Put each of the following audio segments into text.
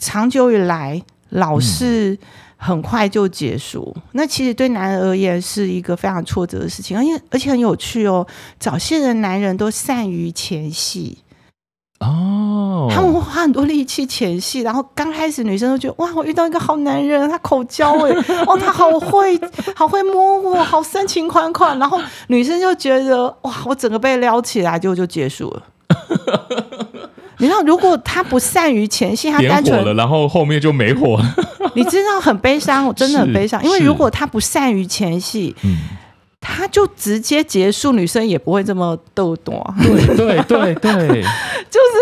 长久以来老是很快就结束，嗯、那其实对男人而言是一个非常挫折的事情，而且而且很有趣哦。早些的男人都善于前戏。哦，他们会花很多力气前戏，然后刚开始女生都觉得哇，我遇到一个好男人，他口交哎，哦，他好会，好会摸我，好深情款款，然后女生就觉得哇，我整个被撩起来，就就结束了。你知道，如果他不善于前戏，他单纯了，然后后面就没火。你知道很悲伤，我真的很悲伤，因为如果他不善于前戏，嗯。他就直接结束，女生也不会这么逗多。对对对对，就是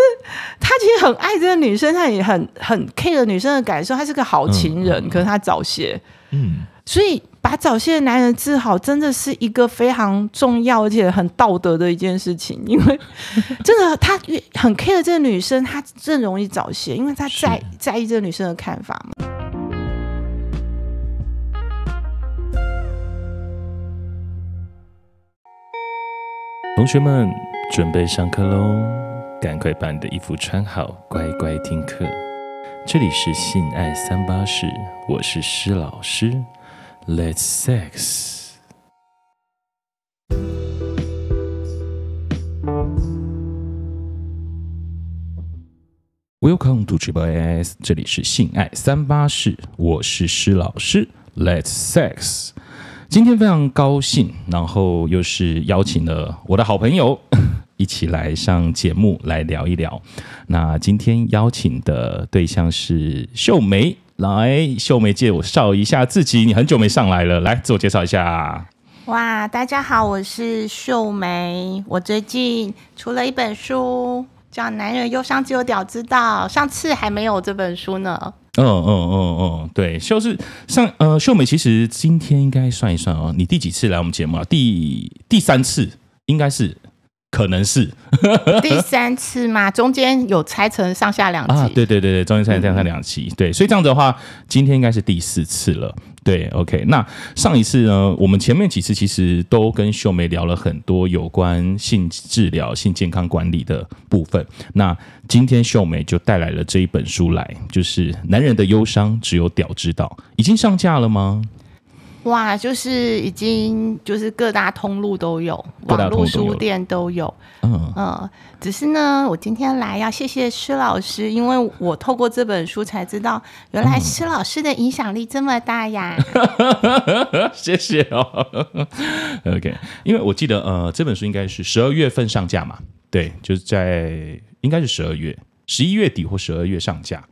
他其实很爱这个女生，他也很很 care 女生的感受，他是个好情人。嗯、可是他早泄，嗯，所以把早泄的男人治好，真的是一个非常重要而且很道德的一件事情。因为 真的，他很 care 这个女生，他更容易早泄，因为他在在意这个女生的看法嘛。同学们准备上课喽！赶快把你的衣服穿好，乖乖听课。这里是性爱三八室，我是施老师。Let's sex. Welcome to Triple S，这里是性爱三八室，我是施老师。Let's sex。今天非常高兴，然后又是邀请了我的好朋友 一起来上节目来聊一聊。那今天邀请的对象是秀梅，来，秀梅借我绍一下自己。你很久没上来了，来自我介绍一下。哇，大家好，我是秀梅，我最近出了一本书，叫《男人忧伤只有屌知道》，上次还没有这本书呢。嗯嗯嗯嗯，对，就是上呃，秀梅其实今天应该算一算哦，你第几次来我们节目啊？第第三次，应该是。可能是 第三次嘛，中间有拆成上下两集啊，对对对对，中间拆成上下两集，对，所以这样子的话，今天应该是第四次了，对，OK。那上一次呢，我们前面几次其实都跟秀梅聊了很多有关性治疗、性健康管理的部分。那今天秀梅就带来了这一本书来，就是《男人的忧伤只有屌知道》，已经上架了吗？哇，就是已经就是各大通路都有，网络书店都有。嗯嗯，只是呢，我今天来要谢谢施老师，因为我透过这本书才知道，原来施老师的影响力这么大呀！嗯、谢谢哦。OK，因为我记得呃，这本书应该是十二月份上架嘛，对，就是在应该是十二月、十一月底或十二月上架。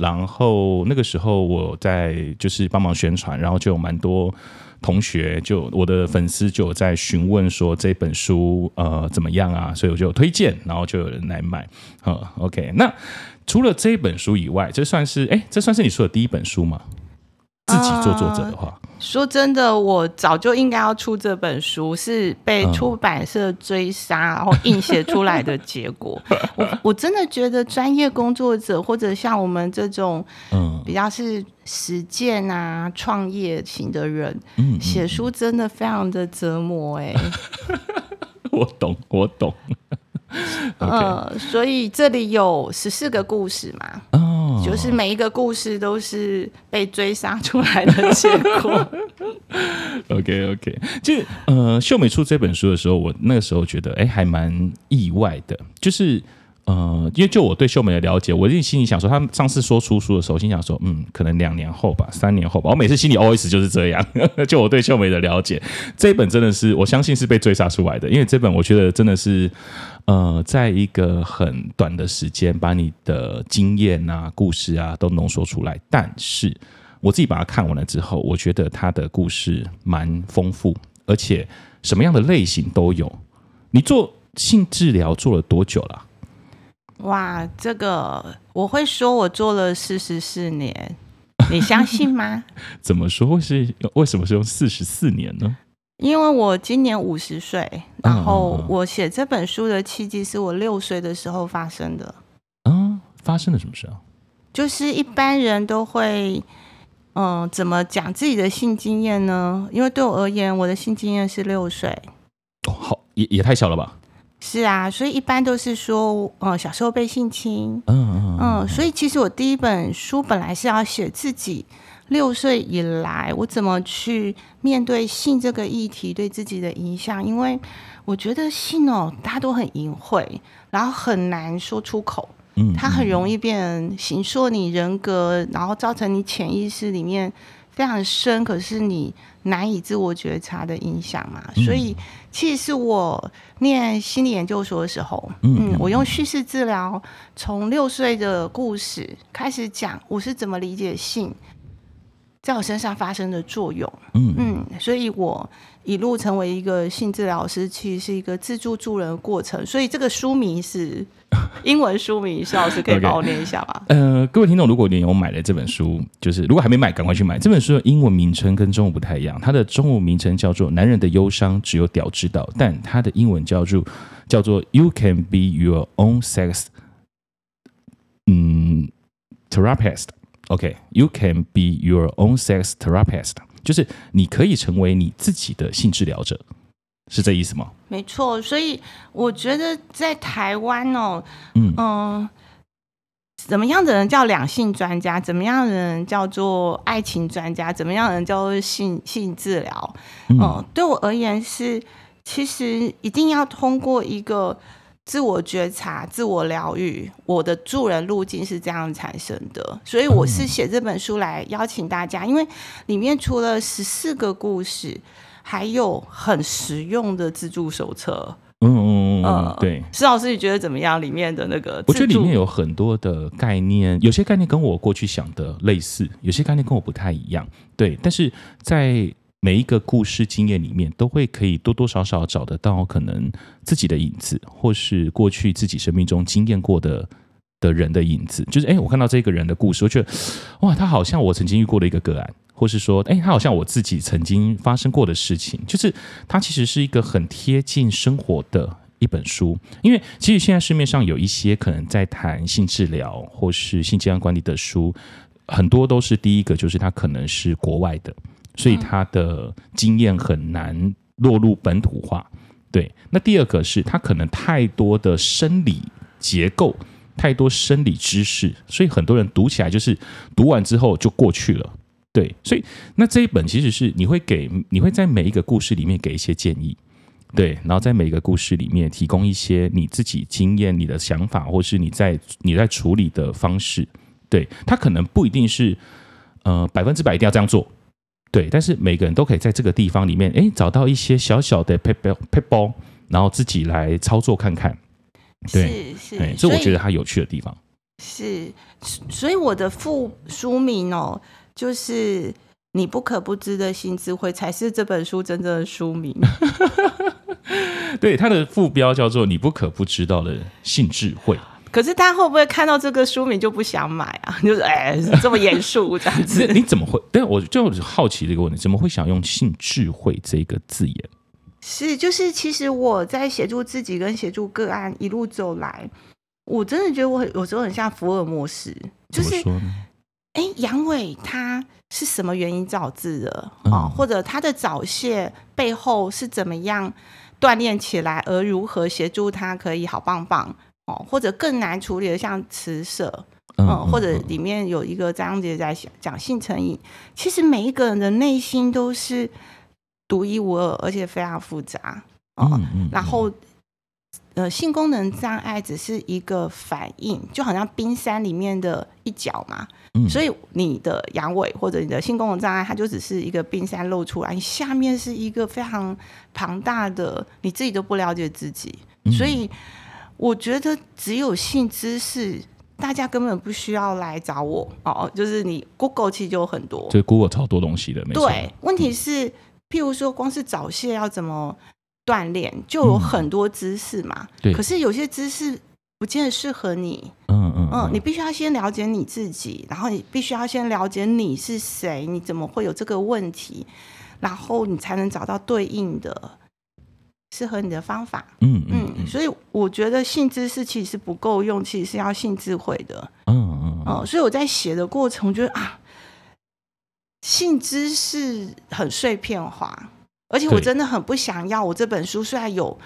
然后那个时候我在就是帮忙宣传，然后就有蛮多同学，就我的粉丝就有在询问说这本书呃怎么样啊，所以我就推荐，然后就有人来买。好，OK，那除了这本书以外，这算是哎，这算是你说的第一本书吗？自己做作者的话。呃说真的，我早就应该要出这本书，是被出版社追杀，嗯、然后硬写出来的结果。我我真的觉得专业工作者或者像我们这种，嗯，比较是实践啊、创业型的人，嗯，写书真的非常的折磨哎、欸。我懂，我懂。呃，所以这里有十四个故事嘛，哦，就是每一个故事都是被追杀出来的结果。OK OK，就呃，秀美出这本书的时候，我那个时候觉得，哎，还蛮意外的，就是。呃，因为就我对秀美的了解，我自己心里想说，他上次说出书的时候，心想说，嗯，可能两年后吧，三年后吧。我每次心里 always 就是这样。就我对秀美的了解，这一本真的是我相信是被追杀出来的，因为这本我觉得真的是，呃，在一个很短的时间把你的经验啊、故事啊都浓缩出来。但是我自己把它看完了之后，我觉得他的故事蛮丰富，而且什么样的类型都有。你做性治疗做了多久了？哇，这个我会说，我做了四十四年，你相信吗？怎么说会是？为什么是用四十四年呢？因为我今年五十岁，然后我写这本书的契机是我六岁的时候发生的。嗯，发生了什么事啊？就是一般人都会，嗯、呃，怎么讲自己的性经验呢？因为对我而言，我的性经验是六岁。哦，好，也也太小了吧？是啊，所以一般都是说，呃，小时候被性侵，嗯嗯，嗯，所以其实我第一本书本来是要写自己六岁以来我怎么去面对性这个议题对自己的影响，因为我觉得性哦，大家都很隐晦，然后很难说出口，嗯，它很容易变成形塑你人格，然后造成你潜意识里面非常深，可是你难以自我觉察的影响嘛，所以。其实是我念心理研究所的时候，嗯，我用叙事治疗从六岁的故事开始讲，我是怎么理解性在我身上发生的作用，嗯嗯，所以我一路成为一个性治疗师，其实是一个自助助人的过程，所以这个书名是。英文书名，萧老师可以帮我念一下吗？Okay. 呃，各位听众，如果你有买了这本书，就是如果还没买，赶快去买。这本书的英文名称跟中文不太一样，它的中文名称叫做《男人的忧伤只有屌知道》，但它的英文叫做叫做 “You can be your own sex”，嗯，therapist。OK，You can be your own sex therapist，就是你可以成为你自己的性治疗者。是这意思吗？没错，所以我觉得在台湾哦，嗯怎么样的人叫两性专家？怎么样的人叫做爱情专家？怎么样的人叫做性性治疗？嗯、呃，对我而言是，其实一定要通过一个自我觉察、自我疗愈。我的助人路径是这样产生的，所以我是写这本书来邀请大家，因为里面除了十四个故事。还有很实用的自助手册，嗯嗯嗯，对，施老师你觉得怎么样？里面的那个，我觉得里面有很多的概念，有些概念跟我过去想的类似，有些概念跟我不太一样，对。但是在每一个故事经验里面，都会可以多多少少找得到可能自己的影子，或是过去自己生命中经验过的的人的影子。就是，哎，我看到这个人的故事，我觉得，哇，他好像我曾经遇过的一个个案。或是说，哎，他好像我自己曾经发生过的事情，就是它其实是一个很贴近生活的一本书。因为其实现在市面上有一些可能在谈性治疗或是性健康管理的书，很多都是第一个就是它可能是国外的，所以它的经验很难落入本土化。对，那第二个是它可能太多的生理结构，太多生理知识，所以很多人读起来就是读完之后就过去了。对，所以那这一本其实是你会给，你会在每一个故事里面给一些建议，对，然后在每一个故事里面提供一些你自己经验、你的想法，或是你在你在处理的方式，对，他可能不一定是呃百分之百一定要这样做，对，但是每个人都可以在这个地方里面，哎，找到一些小小的 paper paper，，然后自己来操作看看，对，是是，所以我觉得它有趣的地方是，所以我的副书名哦。就是你不可不知的性智慧，才是这本书真正的书名。对，它的副标叫做“你不可不知道的性智慧”。可是他会不会看到这个书名就不想买啊？就是哎，这么严肃这样子，你怎么会？但我就好奇这个问题，怎么会想用“性智慧”这个字眼？是，就是其实我在协助自己跟协助个案一路走来，我真的觉得我有时候很像福尔摩斯，就是。哎，阳痿它是什么原因导致的啊？或者它的早泄背后是怎么样锻炼起来，而如何协助它可以好棒棒哦？或者更难处理的，像磁舍，嗯，或者里面有一个章节在讲性成瘾。其实每一个人的内心都是独一无二，而且非常复杂哦。然后，呃，性功能障碍只是一个反应，就好像冰山里面的一角嘛。所以你的阳痿或者你的性功能障碍，它就只是一个冰山露出来，你下面是一个非常庞大的，你自己都不了解自己。所以我觉得只有性知识，大家根本不需要来找我哦。就是你 Google 其实就有很多，就 Google 超多东西的。没错。对，问题是，譬如说，光是早泄要怎么锻炼，就有很多知识嘛。对。可是有些知识不见得适合你。嗯嗯，你必须要先了解你自己，然后你必须要先了解你是谁，你怎么会有这个问题，然后你才能找到对应的适合你的方法。嗯嗯，嗯，所以我觉得性知识其实是不够用，其实是要性智慧的。嗯嗯嗯，所以我在写的过程，我觉得啊，性知识很碎片化，而且我真的很不想要。我这本书虽然有。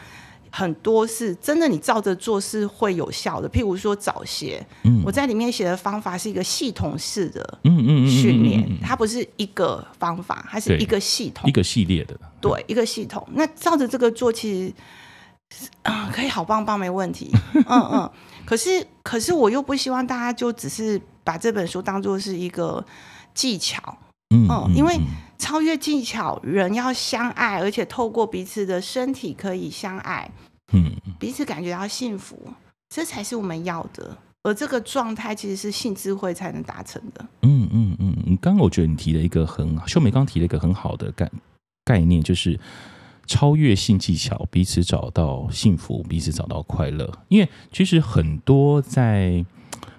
很多是真的，你照着做是会有效的。譬如说早泄，嗯，我在里面写的方法是一个系统式的，嗯嗯训练，它不是一个方法，它是一个系统，一个系列的，对，一个系统。那照着这个做，其实可以好棒棒，没问题。嗯嗯。可是，可是我又不希望大家就只是把这本书当做是一个技巧。嗯，嗯，因为超越技巧，人要相爱，而且透过彼此的身体可以相爱，嗯，彼此感觉到幸福，这才是我们要的。而这个状态其实是性智慧才能达成的。嗯嗯嗯，你刚刚我觉得你提了一个很秀美，刚提了一个很好的概概念，就是超越性技巧，彼此找到幸福，彼此找到快乐。因为其实很多在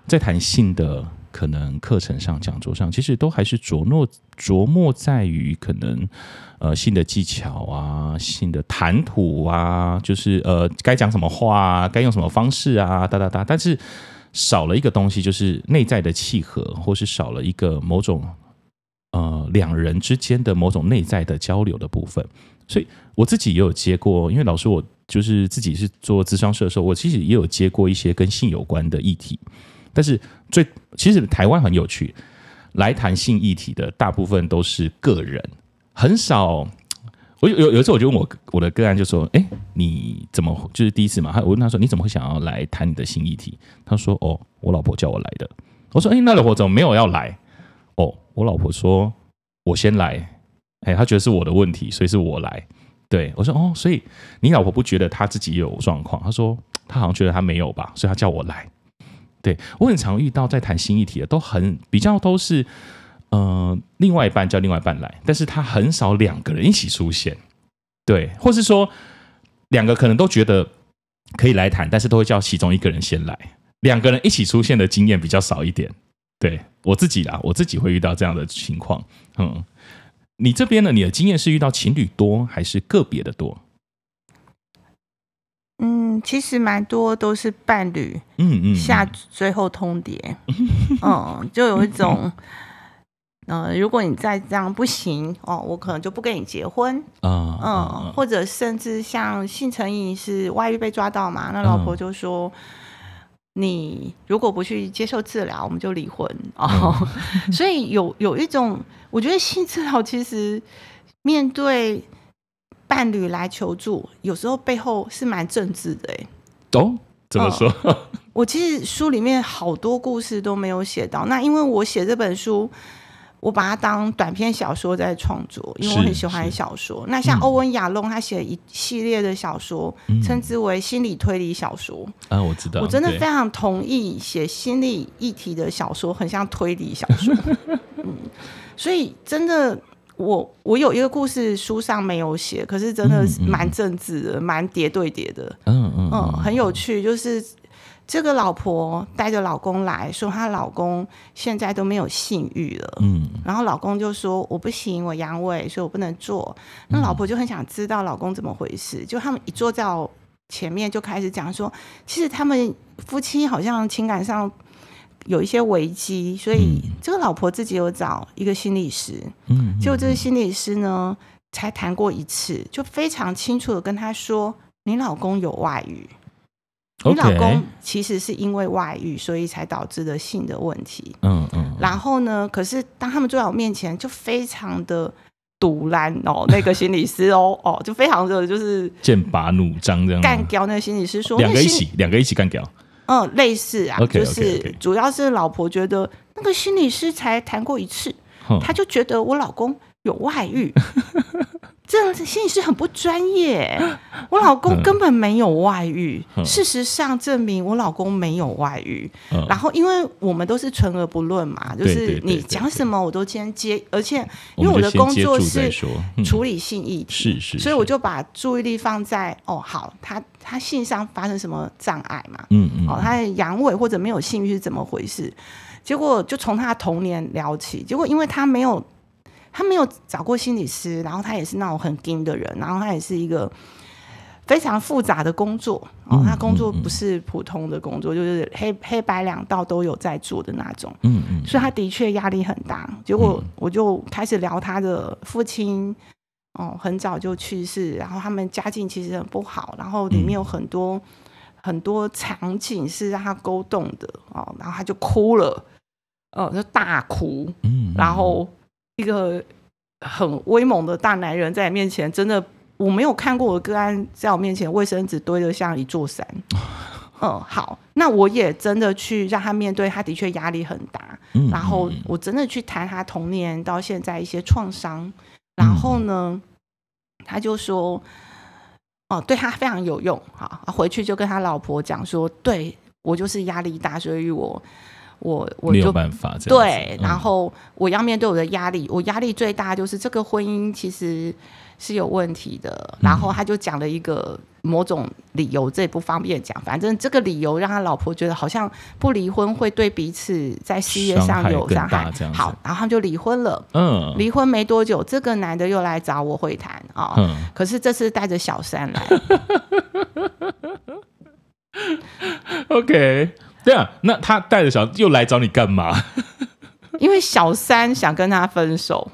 在谈性的。可能课程上、讲座上，其实都还是着墨着墨在于可能呃性的技巧啊、性的谈吐啊，就是呃该讲什么话啊、该用什么方式啊，哒哒哒。但是少了一个东西，就是内在的契合，或是少了一个某种呃两人之间的某种内在的交流的部分。所以我自己也有接过，因为老师我就是自己是做咨商社的时候，我其实也有接过一些跟性有关的议题。但是最其实台湾很有趣，来谈性议题的大部分都是个人，很少。我有有有一次我就问我我的个案就说：“哎，你怎么就是第一次嘛？”他我问他说：“你怎么会想要来谈你的性议题？”他说：“哦，我老婆叫我来的。”我说：“哎，那老婆怎么没有要来？”哦，我老婆说：“我先来。”哎，他觉得是我的问题，所以是我来。对，我说：“哦，所以你老婆不觉得她自己有状况？”他说：“她好像觉得她没有吧，所以她叫我来。”对，我很常遇到在谈新议题的，都很比较都是，呃，另外一半叫另外一半来，但是他很少两个人一起出现，对，或是说两个可能都觉得可以来谈，但是都会叫其中一个人先来，两个人一起出现的经验比较少一点。对，我自己啦，我自己会遇到这样的情况。嗯，你这边呢？你的经验是遇到情侣多还是个别的多？嗯，其实蛮多都是伴侣，嗯嗯，下最后通牒，嗯，就有一种，呃，如果你再这样不行哦，我可能就不跟你结婚，嗯嗯，或者甚至像性成瘾是外遇被抓到嘛，那老婆就说，你如果不去接受治疗，我们就离婚哦，所以有有一种，我觉得性治疗其实面对。伴侣来求助，有时候背后是蛮政治的哎。哦，怎么说？嗯，我其实书里面好多故事都没有写到。那因为我写这本书，我把它当短篇小说在创作，因为我很喜欢小说。那像欧文亚龙，他写一系列的小说，嗯，称之为心理推理小说。啊，我知道。我真的非常同意写心理议题的小说，很像推理小说。嗯，所以真的。我我有一个故事，书上没有写，可是真的是蛮政治的，蛮、嗯、叠对叠的，嗯嗯嗯，很有趣。就是这个老婆带着老公来说，她老公现在都没有性欲了，嗯，然后老公就说我不行，我阳痿，所以我不能做。那老婆就很想知道老公怎么回事，就他们一坐在我前面就开始讲说，其实他们夫妻好像情感上。有一些危机，所以这个老婆自己有找一个心理师，嗯，结果这个心理师呢，才谈过一次，就非常清楚的跟他说：“你老公有外遇，你老公其实是因为外遇，所以才导致的性的问题。”嗯嗯。然后呢，可是当他们坐在我面前，就非常的堵拦哦，那个心理师哦哦，就非常的就是剑拔弩张这样干掉那个心理师说，两个一起，两个一起干掉。嗯，类似啊，okay, 就是.主要是老婆觉得那个心理师才谈过一次，她就觉得我老公有外遇，这样子心理师很不专业。我老公根本没有外遇，事实上证明我老公没有外遇。然后因为我们都是存而不论嘛，就是你讲什么我都先接，而且因为我的工作是处理性议题，是是，所以我就把注意力放在哦，好，他。他性上发生什么障碍嘛？嗯嗯，哦，他的阳痿或者没有性欲是怎么回事？结果就从他的童年聊起。结果因为他没有，他没有找过心理师，然后他也是那种很硬的人，然后他也是一个非常复杂的工作。哦，他工作不是普通的工作，就是黑黑白两道都有在做的那种。嗯嗯，所以他的确压力很大。结果我就开始聊他的父亲。哦，很早就去世，然后他们家境其实很不好，然后里面有很多、嗯、很多场景是让他勾动的哦，然后他就哭了，哦，就大哭，嗯，然后一个很威猛的大男人在你面前，真的我没有看过我的个案在我面前卫生纸堆得像一座山，嗯，好，那我也真的去让他面对，他的确压力很大，嗯，然后我真的去谈他童年到现在一些创伤。然后呢，他就说：“哦，对他非常有用。好，回去就跟他老婆讲说，对我就是压力大，所以我我我有办法这样。对，然后我要面对我的压力，我压力最大就是这个婚姻其实是有问题的。然后他就讲了一个。”某种理由，这也不方便讲。反正这个理由让他老婆觉得好像不离婚会对彼此在事业上有伤害。好，然后他们就离婚了。嗯，离婚没多久，这个男的又来找我会谈啊。嗯，可是这次带着小三来。OK，对啊，那他带着小又来找你干嘛？因为小三想跟他分手。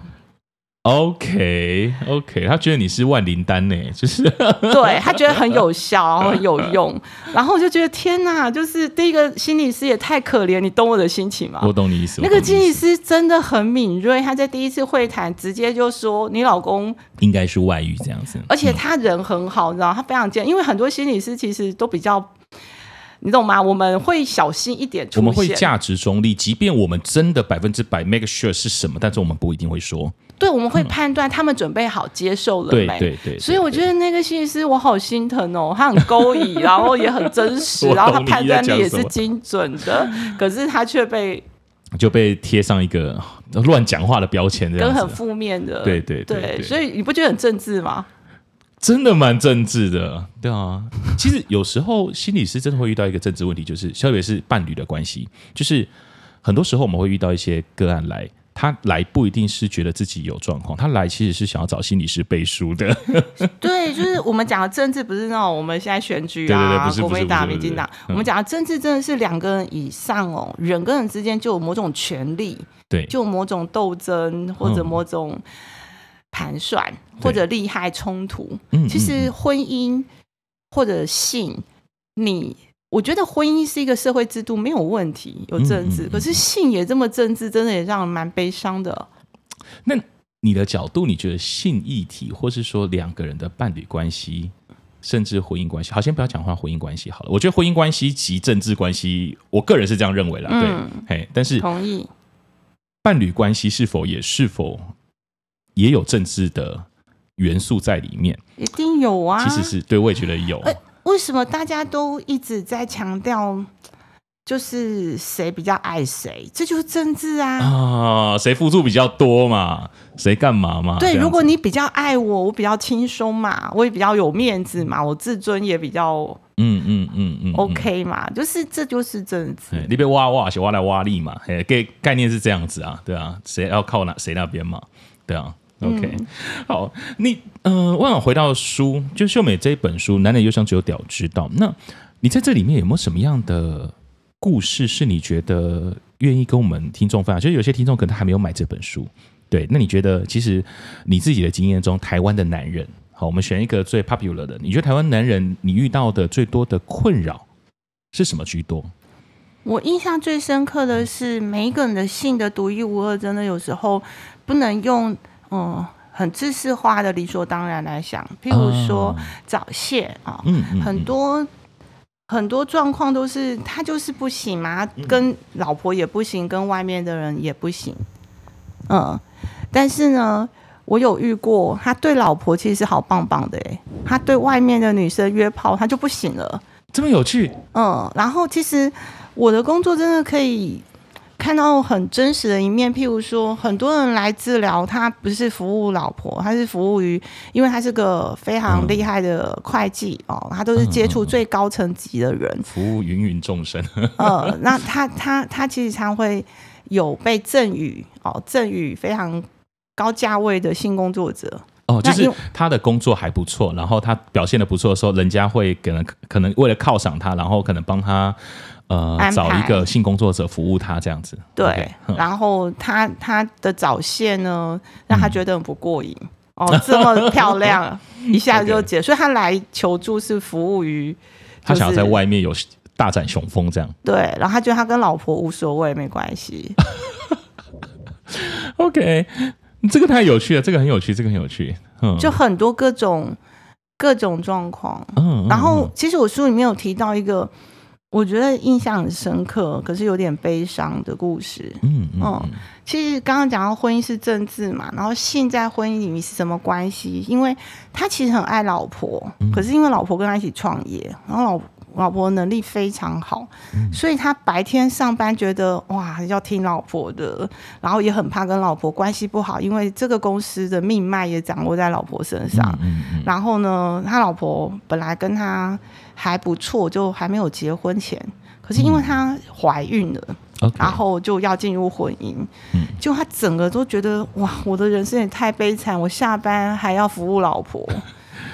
OK OK，他觉得你是万灵丹呢，就是对他觉得很有效，很有用，然后我就觉得天哪，就是第一个心理师也太可怜，你懂我的心情吗？我懂你意思。那个心理师真的很敏锐，他在第一次会谈直接就说你老公应该是外遇这样子，而且他人很好，你知道他非常健，因为很多心理师其实都比较，你懂吗？我们会小心一点，我们会价值中立，即便我们真的百分之百 make sure 是什么，但是我们不一定会说。对，我们会判断他们准备好接受了没？对对对。所以我觉得那个心理师我好心疼哦，他很勾引，然后也很真实，然后他判断力也是精准的，可是他却被就被贴上一个乱讲话的标签，跟很负面的。对对对，所以你不觉得很政治吗？真的蛮政治的，对啊。其实有时候心理师真的会遇到一个政治问题，就是特别是伴侣的关系，就是很多时候我们会遇到一些个案来。他来不一定是觉得自己有状况，他来其实是想要找心理师背书的。对，就是我们讲的政治，不是那种我们现在选举啊，国民党、民进党。我们讲的政治真的是两个人以上哦，人跟人之间就有某种权利，对，就有某种斗争或者某种盘算或者利害冲突。其实婚姻或者性，你。我觉得婚姻是一个社会制度，没有问题，有政治。嗯嗯嗯、可是性也这么政治，真的也让人蛮悲伤的。那你的角度，你觉得性议题，或是说两个人的伴侣关系，甚至婚姻关系，好，先不要讲话婚姻关系好了。我觉得婚姻关系及政治关系，我个人是这样认为啦。对，嗯、嘿，但是同意伴侣关系是否也是否也有政治的元素在里面？一定有啊。其实是对，我也觉得有。欸为什么大家都一直在强调，就是谁比较爱谁？这就是政治啊！啊，谁付出比较多嘛？谁干嘛嘛？对，如果你比较爱我，我比较轻松嘛，我也比较有面子嘛，我自尊也比较嗯嗯嗯嗯 OK 嘛，就是这就是政治。你别挖挖，是挖来挖力嘛？嘿，概概念是这样子啊，对啊，谁要靠哪谁那边嘛？对啊。OK，好，你呃，我想回到书，就秀美这一本书《男人忧伤只有屌知道》。那你在这里面有没有什么样的故事，是你觉得愿意跟我们听众分享？就是有些听众可能还没有买这本书，对，那你觉得其实你自己的经验中，台湾的男人，好，我们选一个最 popular 的，你觉得台湾男人你遇到的最多的困扰是什么居多？我印象最深刻的是，每一个人的性的独一无二，真的有时候不能用。嗯，很自私化的理所当然来想，譬如说早泄啊，嗯，很多很多状况都是他就是不行嘛，跟老婆也不行，跟外面的人也不行，嗯，但是呢，我有遇过，他对老婆其实是好棒棒的诶，他对外面的女生约炮他就不行了，这么有趣，嗯，然后其实我的工作真的可以。看到很真实的一面，譬如说，很多人来治疗，他不是服务老婆，他是服务于，因为他是个非常厉害的会计、嗯、哦，他都是接触最高层级的人，服务芸芸众生。呃，那他他他其实常会有被赠予哦，赠予非常高价位的性工作者哦，就是他的工作还不错，然后他表现的不错的时候，人家会可能可能为了犒赏他，然后可能帮他。呃，找一个性工作者服务他这样子，对。Okay, 然后他他的早泄呢，让他觉得很不过瘾、嗯、哦，这么漂亮，一下就解。所以他来求助是服务于，他想要在外面有大展雄风这样。对，然后他觉得他跟老婆无所谓，没关系。OK，这个太有趣了，这个很有趣，这个很有趣。嗯，就很多各种各种状况。嗯，然后其实我书里面有提到一个。我觉得印象很深刻，可是有点悲伤的故事。嗯嗯，嗯，其实刚刚讲到婚姻是政治嘛，然后性在婚姻里面是什么关系？因为他其实很爱老婆，嗯、可是因为老婆跟他一起创业，然后老老婆能力非常好，嗯、所以他白天上班觉得哇要听老婆的，然后也很怕跟老婆关系不好，因为这个公司的命脉也掌握在老婆身上。嗯嗯嗯，然后呢，他老婆本来跟他。还不错，就还没有结婚前，可是因为她怀孕了，嗯、然后就要进入婚姻，嗯、就他整个都觉得哇，我的人生也太悲惨，我下班还要服务老婆，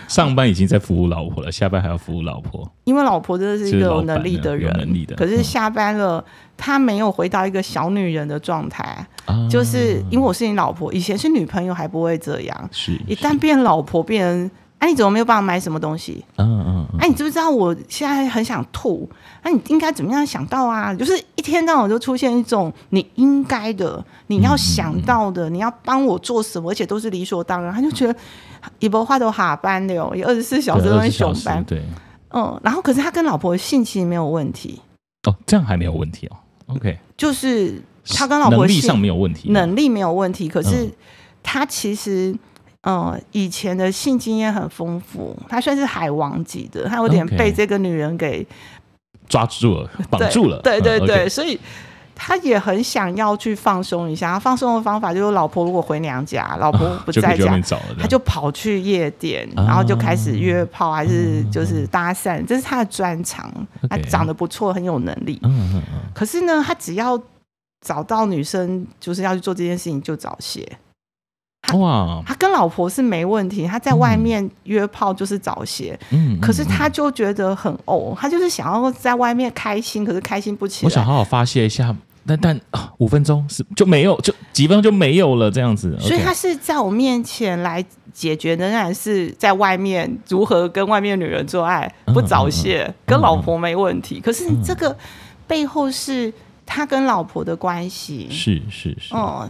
上班已经在服务老婆了，下班还要服务老婆，因为老婆真的是一个有能力的人，有能力的，可是下班了，她、嗯、没有回到一个小女人的状态，啊、就是因为我是你老婆，以前是女朋友还不会这样，是，是一旦变老婆变。哎、啊，你怎么没有办法买什么东西？嗯嗯。哎、啊，你知不知道我现在很想吐？那、啊、你应该怎么样想到啊？就是一天到晚就出现一种你应该的、你要想到的、你要帮我做什么，而且都是理所当然。他就觉得一波话都下班了哟，也二十四小时都在上班。对。嗯，然后可是他跟老婆的性其实没有问题。哦，这样还没有问题哦。OK。就是他跟老婆能力上没有问题，能力没有问题，可是他其实。嗯，以前的性经验很丰富，他算是海王级的，他有点被这个女人给抓住了、绑住了。对对对，对，所以他也很想要去放松一下。他放松的方法就是，老婆如果回娘家，老婆不在家，他就跑去夜店，然后就开始约炮，还是就是搭讪，这是他的专长。他长得不错，很有能力嗯嗯。可是呢，他只要找到女生，就是要去做这件事情，就早泄。哇，他跟老婆是没问题，他在外面约炮就是早泄，嗯，可是他就觉得很呕，他就是想要在外面开心，可是开心不起来。我想好好发泄一下，但但五分钟是就没有，就几分钟就没有了这样子。所以他是在我面前来解决，仍然是在外面如何跟外面女人做爱不早泄，嗯嗯嗯、跟老婆没问题。可是这个背后是他跟老婆的关系，是是是，嗯。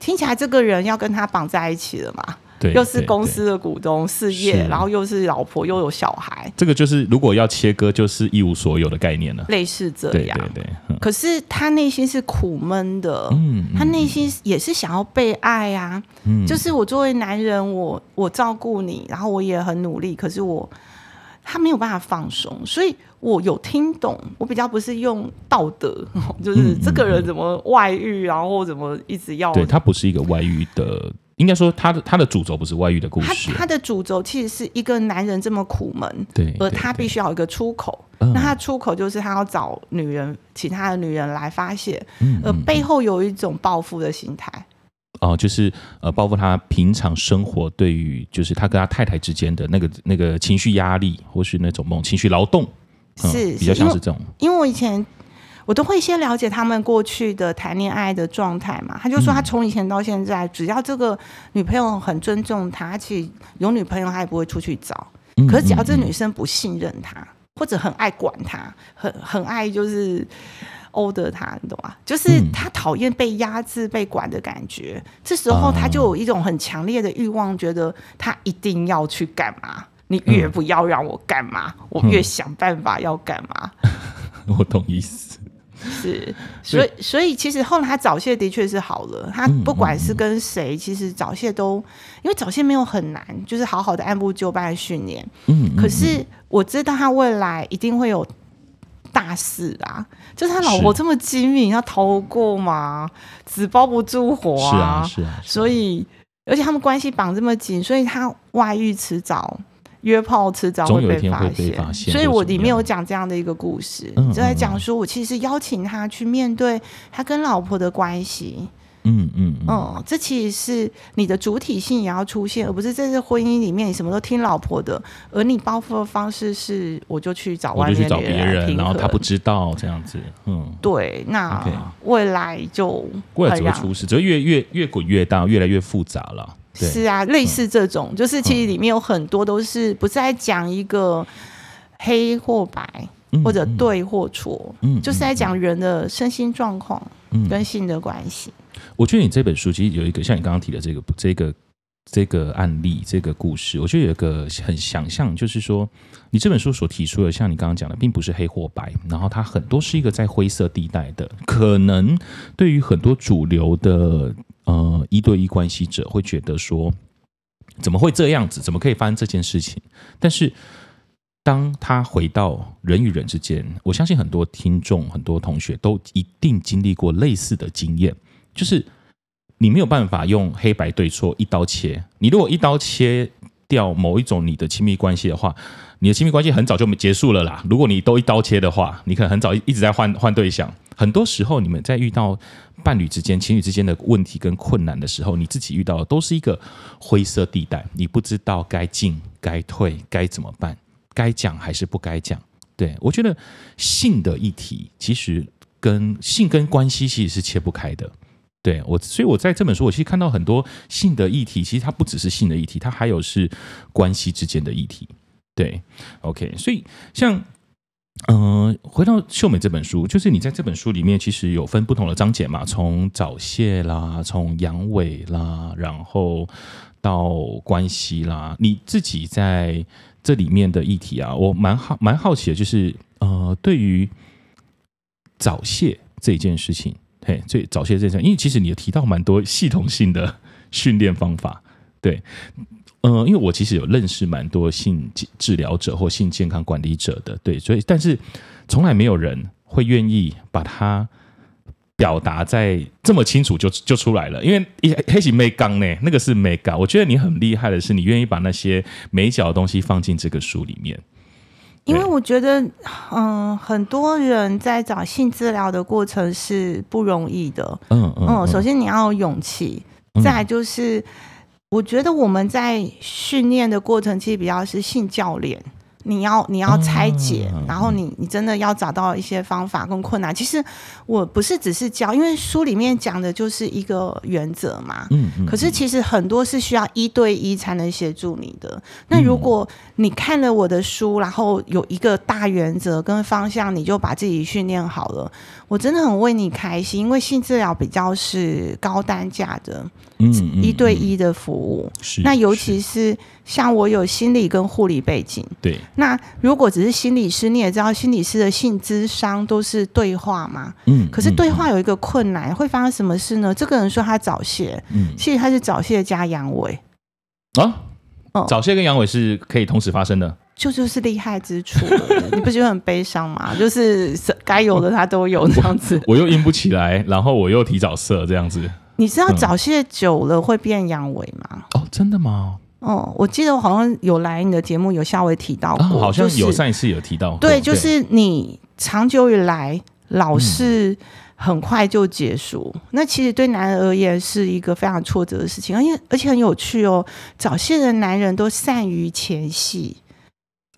听起来这个人要跟他绑在一起了嘛？对，又是公司的股东，事业，然后又是老婆，又有小孩。这个就是如果要切割，就是一无所有的概念了。类似这样，对对对。可是他内心是苦闷的，嗯，他内心也是想要被爱啊。嗯，就是我作为男人，我我照顾你，然后我也很努力，可是我。他没有办法放松，所以我有听懂。我比较不是用道德，就是这个人怎么外遇，然后怎么一直要。对，他不是一个外遇的，应该说他的他的主轴不是外遇的故事。他他的主轴其实是一个男人这么苦闷，对，而他必须要有一个出口。那他出口就是他要找女人，其他的女人来发泄，而背后有一种报复的心态。哦，就是呃，包括他平常生活对于，就是他跟他太太之间的那个那个情绪压力，或是那种某种情绪劳动，嗯、是，是比较像是这种因。因为我以前我都会先了解他们过去的谈恋爱的状态嘛，他就说他从以前到现在，嗯、只要这个女朋友很尊重他，其实有女朋友他也不会出去找。嗯、可是只要这个女生不信任他，嗯、或者很爱管他，很很爱就是。殴的他，你懂吗？就是他讨厌被压制、被管的感觉。嗯、这时候他就有一种很强烈的欲望，觉得他一定要去干嘛。你越不要让我干嘛，嗯、我越想办法要干嘛。我懂意思。是，所以所以其实后来他早泄的确是好了。他不管是跟谁，其实早泄都因为早泄没有很难，就是好好的按部就班的训练。嗯。可是我知道他未来一定会有。大事啊！就是他老婆这么精明，要逃过吗？纸包不住火啊！是啊，是啊。所以，而且他们关系绑这么紧，所以他外遇迟早，约炮迟早会被发现。所以我里面有讲这样的一个故事，就在讲说我其实邀请他去面对他跟老婆的关系。嗯嗯嗯，嗯，这其实是你的主体性也要出现，而不是在这婚姻里面你什么都听老婆的，而你报复的方式是我就去找外面找别人，然后他不知道这样子，嗯，对，那未来就未来只会出事，只会越越越滚越大，越来越复杂了。是啊，类似这种，嗯、就是其实里面有很多都是不是在讲一个黑或白，嗯、或者对或错，嗯，就是在讲人的身心状况，跟性的关系。我觉得你这本书其实有一个像你刚刚提的这个这个这个案例这个故事，我觉得有一个很想象，就是说你这本书所提出的，像你刚刚讲的，并不是黑或白，然后它很多是一个在灰色地带的，可能对于很多主流的。呃，一对一关系者会觉得说，怎么会这样子？怎么可以发生这件事情？但是，当他回到人与人之间，我相信很多听众、很多同学都一定经历过类似的经验，就是你没有办法用黑白对错一刀切。你如果一刀切掉某一种你的亲密关系的话，你的亲密关系很早就没结束了啦。如果你都一刀切的话，你可能很早一直在换换对象。很多时候，你们在遇到伴侣之间、情侣之间的问题跟困难的时候，你自己遇到的都是一个灰色地带，你不知道该进该退该怎么办，该讲还是不该讲。对，我觉得性的议题其实跟性跟关系其实是切不开的。对我，所以我在这本书，我其实看到很多性的议题，其实它不只是性的议题，它还有是关系之间的议题。对，OK，所以像。嗯、回到秀美这本书，就是你在这本书里面其实有分不同的章节嘛，从早泄啦，从阳痿啦，然后到关系啦，你自己在这里面的议题啊，我蛮好蛮好奇的，就是呃，对于早泄这件事情，嘿，最早泄这件事情，因为其实你有提到蛮多系统性的训练方法，对。嗯、呃，因为我其实有认识蛮多性治疗者或性健康管理者的，对，所以但是从来没有人会愿意把它表达在这么清楚就就出来了，因为一黑喜没刚呢，那个是没刚。我觉得你很厉害的是，你愿意把那些美角的东西放进这个书里面，因为我觉得，嗯、呃，很多人在找性治疗的过程是不容易的，嗯嗯，嗯，首先你要有勇气，再来就是。嗯我觉得我们在训练的过程其实比较是性教练，你要你要拆解，然后你你真的要找到一些方法跟困难。其实我不是只是教，因为书里面讲的就是一个原则嘛。嗯嗯。可是其实很多是需要一对一才能协助你的。那如果你看了我的书，然后有一个大原则跟方向，你就把自己训练好了，我真的很为你开心。因为性治疗比较是高单价的。嗯，一对一的服务，是那尤其是像我有心理跟护理背景，对。那如果只是心理师，你也知道，心理师的性智商都是对话嘛，嗯。可是对话有一个困难，会发生什么事呢？这个人说他早泄，嗯，其实他是早泄加阳痿啊。哦，早泄跟阳痿是可以同时发生的，就就是厉害之处，你不觉得很悲伤吗？就是该有的他都有这样子，我又硬不起来，然后我又提早射这样子。你知道早泄久了会变阳痿吗？哦，真的吗？哦，我记得我好像有来你的节目，有稍微提到过，哦、好像有上一次有提到过。对，就是你长久以来老是很快就结束，嗯、那其实对男人而言是一个非常挫折的事情，而且而且很有趣哦。早泄的男人都善于前戏。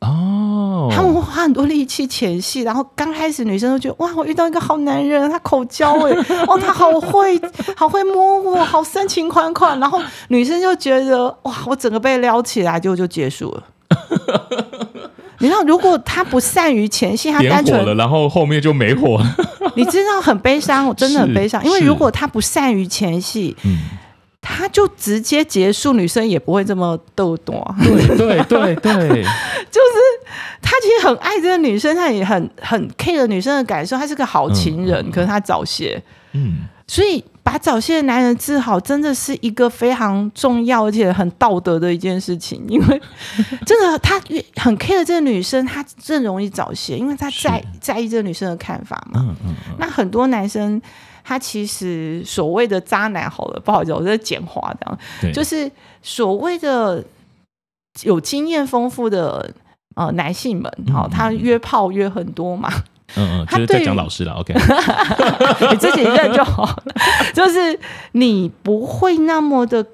哦，他们会花很多力气前戏，然后刚开始女生都觉得哇，我遇到一个好男人，他口交哎，哦，他好会，好会摸我，好深情款款，然后女生就觉得哇，我整个被撩起来，就就结束了。你知道，如果他不善于前戏，他单纯了，然后后面就没火了。你知道很悲伤，我 真的很悲伤，因为如果他不善于前戏，嗯。他就直接结束，女生也不会这么逗多。对对对对，就是他其实很爱这个女生，他也很很 care 女生的感受，他是个好情人。嗯、可是他早泄，嗯，所以把早泄的男人治好，真的是一个非常重要而且很道德的一件事情。因为 真的，他很 care 这个女生，他更容易早泄，因为他在在意这个女生的看法嘛。嗯嗯嗯，那很多男生。他其实所谓的渣男，好了，不好意思，我在简化这样，就是所谓的有经验丰富的呃男性们，好、嗯，他约炮约很多嘛，嗯嗯，就是在讲老师了，OK，你自己认就好了，就是你不会那么的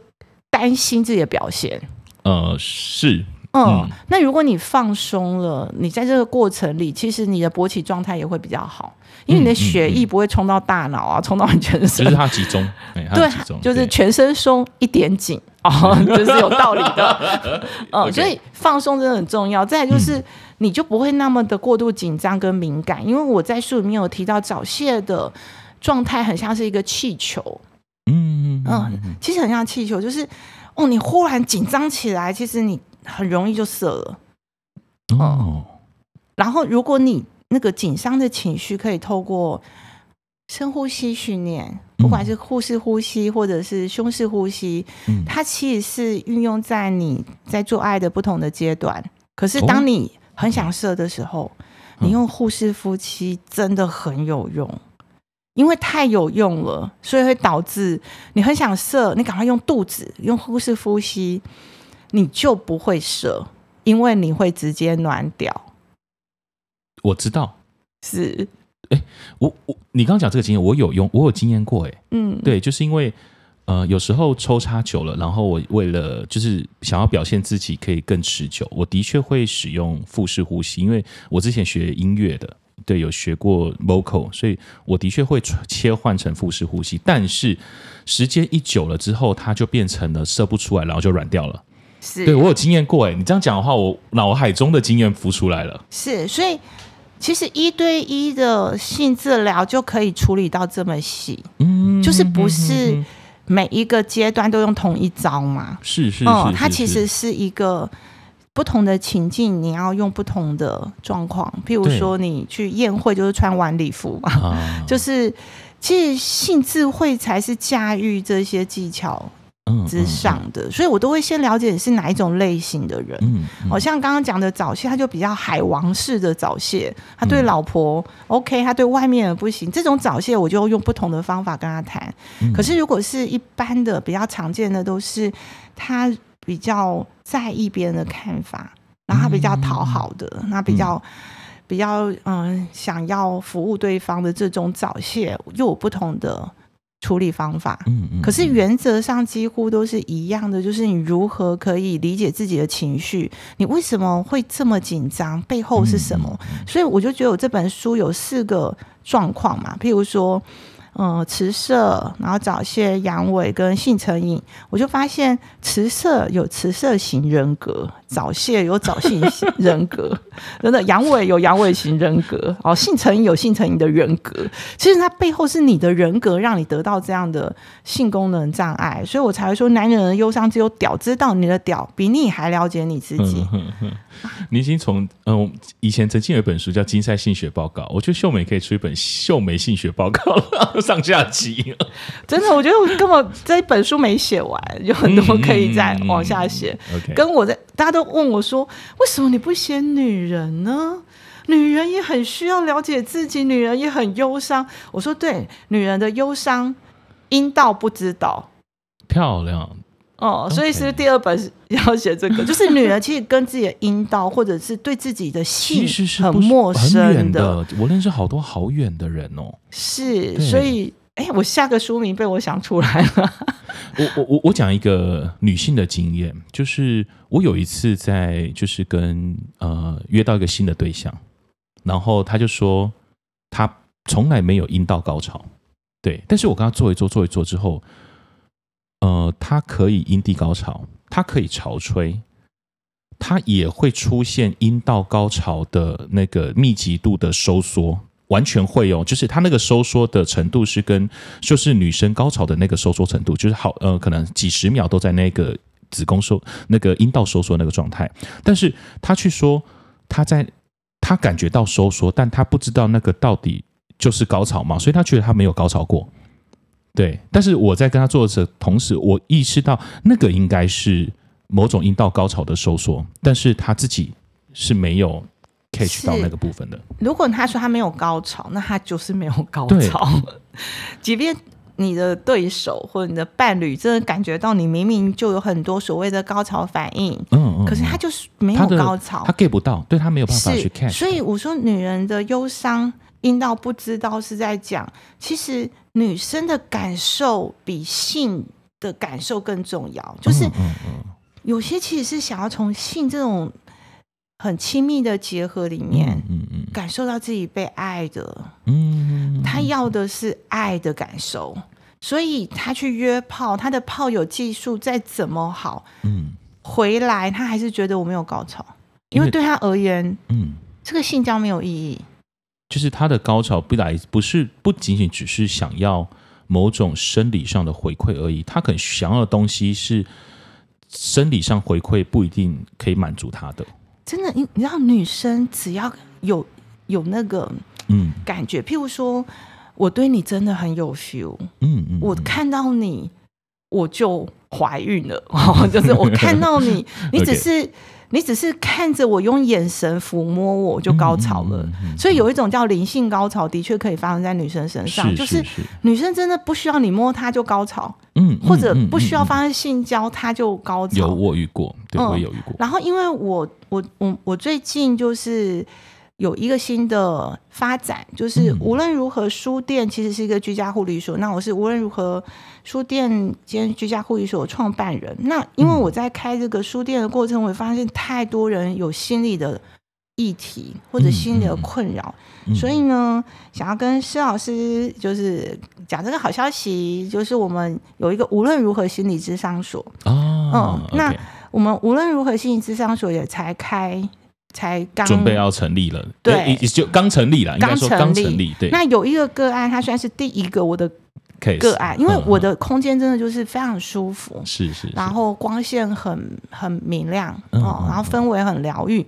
担心自己的表现，呃，是。嗯，那如果你放松了，你在这个过程里，其实你的勃起状态也会比较好，因为你的血液不会冲到大脑啊，冲到你全身，就是它集中，对，就是全身松一点紧哦，这是有道理的。嗯.所以放松真的很重要。再来就是，你就不会那么的过度紧张跟敏感，因为我在书里面有提到早泄的状态很像是一个气球。嗯嗯，其实很像气球，就是哦，你忽然紧张起来，其实你很容易就射了。哦，然后如果你那个紧张的情绪可以透过深呼吸训练，不管是腹式呼吸或者是胸式呼吸，嗯、它其实是运用在你在做爱的不同的阶段。可是当你很想射的时候，哦、你用腹式呼吸真的很有用，因为太有用了，所以会导致你很想射，你赶快用肚子用腹式呼吸，你就不会射，因为你会直接暖掉。我知道，是。哎，我我你刚刚讲这个经验，我有用，我有经验过，哎，嗯，对，就是因为呃，有时候抽插久了，然后我为了就是想要表现自己可以更持久，我的确会使用腹式呼吸，因为我之前学音乐的，对，有学过 vocal，所以我的确会切换成腹式呼吸，但是时间一久了之后，它就变成了射不出来，然后就软掉了。是，对，我有经验过，哎，你这样讲的话，我脑海中的经验浮出来了。是，所以。其实一对一的性治疗就可以处理到这么细，嗯，就是不是每一个阶段都用同一招嘛？是是，嗯，它其实是一个不同的情境，你要用不同的状况。譬如说，你去宴会就是穿晚礼服嘛，对 就是其实性智慧才是驾驭这些技巧。之上的，所以我都会先了解你是哪一种类型的人。嗯，好、嗯、像刚刚讲的早泄，他就比较海王式的早泄，他对老婆 OK，他对外面的不行。这种早泄，我就用不同的方法跟他谈。嗯、可是如果是一般的，比较常见的，都是他比较在意别人的看法，然后他比较讨好的，那、嗯、比较比较嗯想要服务对方的这种早泄，又有不同的。处理方法，嗯嗯，可是原则上几乎都是一样的，就是你如何可以理解自己的情绪，你为什么会这么紧张，背后是什么？所以我就觉得我这本书有四个状况嘛，譬如说。嗯，迟射，然后早泄、阳痿跟性成瘾，我就发现迟射有迟射型人格，早泄有早性型 人格，真的阳痿有阳痿型人格，哦，性成瘾有性成瘾的人格。其实它背后是你的人格让你得到这样的性功能障碍，所以我才会说，男人的忧伤只有屌知道，你的屌比你还了解你自己。你已经从嗯，以前曾经有一本书叫《金赛性学报告》，我觉得秀美可以出一本《秀美性学报告》了。上下集，真的，我觉得我根本这一本书没写完，有很多可以再往下写。嗯嗯嗯、跟我在，大家都问我说，为什么你不写女人呢？女人也很需要了解自己，女人也很忧伤。我说，对，女人的忧伤，阴道不知道。漂亮哦，所以是第二本要写这个 就是女人其实跟自己的阴道，或者是对自己的性很陌生的。我认识好多好远的人哦。是，所以，哎、欸，我下个书名被我想出来了。我我我我讲一个女性的经验，就是我有一次在就是跟呃约到一个新的对象，然后他就说他从来没有阴道高潮，对，但是我跟他做一做做一做之后，呃，他可以阴蒂高潮，他可以潮吹，他也会出现阴道高潮的那个密集度的收缩。完全会哦，就是它那个收缩的程度是跟就是女生高潮的那个收缩程度，就是好呃，可能几十秒都在那个子宫收那个阴道收缩那个状态。但是他去说他在他感觉到收缩，但他不知道那个到底就是高潮嘛，所以他觉得他没有高潮过。对，但是我在跟他做的同时，我意识到那个应该是某种阴道高潮的收缩，但是他自己是没有。catch 到那个部分的。如果他说他没有高潮，那他就是没有高潮。对 即便你的对手或者你的伴侣真的感觉到你明明就有很多所谓的高潮反应，嗯，嗯，可是他就是没有高潮，他，他 get 不到，对他没有办法去 catch。所以我说，女人的忧伤阴道不知道是在讲，其实女生的感受比性的感受更重要。就是有些其实是想要从性这种。很亲密的结合里面，嗯嗯，感受到自己被爱的，嗯，他要的是爱的感受，所以他去约炮，他的炮友技术再怎么好，嗯，回来他还是觉得我没有高潮，因为对他而言，嗯，这个性交没有意义。就是他的高潮不来，不是不仅仅只是想要某种生理上的回馈而已，他可能想要的东西是生理上回馈不一定可以满足他的。真的，你你知道，女生只要有有那个嗯感觉，嗯、譬如说我对你真的很有 feel，嗯，嗯嗯，我看到你我就怀孕了，就是我看到你，你只是。Okay. 你只是看着我用眼神抚摸我，我就高潮了。嗯嗯嗯、所以有一种叫灵性高潮，的确可以发生在女生身上。就是女生真的不需要你摸她就高潮，嗯，或者不需要发生性交她就高潮。有我遇过，对，我有遇过。然后因为我我我我最近就是。有一个新的发展，就是无论如何书店其实是一个居家护理所。嗯、那我是无论如何书店兼居家护理所创办人。那因为我在开这个书店的过程，我发现太多人有心理的议题或者心理的困扰，嗯嗯、所以呢，想要跟施老师就是讲这个好消息，就是我们有一个无论如何心理智商所。哦，那我们无论如何心理智商所也才开。才刚准备要成立了，对，也就刚成立了，刚成立。对，那有一个个案，它算是第一个我的个案，因为我的空间真的就是非常舒服，是是，然后光线很很明亮哦，然后氛围很疗愈，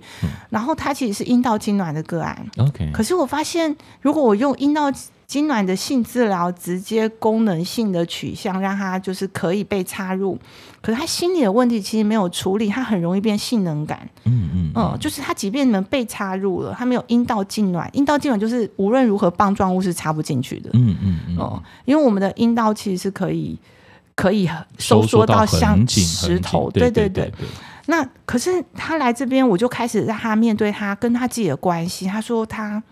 然后它其实是阴道痉挛的个案，OK。可是我发现，如果我用阴道痙攣的性治疗，直接功能性的取向，让他就是可以被插入。可是他心理的问题其实没有处理，他很容易变性能感。嗯嗯嗯，就是他即便能被插入了，他没有阴道痉挛。阴道痉挛就是无论如何棒状物是插不进去的。嗯嗯嗯。哦，因为我们的阴道其实是可以可以收缩到像石头。对对对。那可是他来这边，我就开始让他面对他跟他自己的关系。他说他。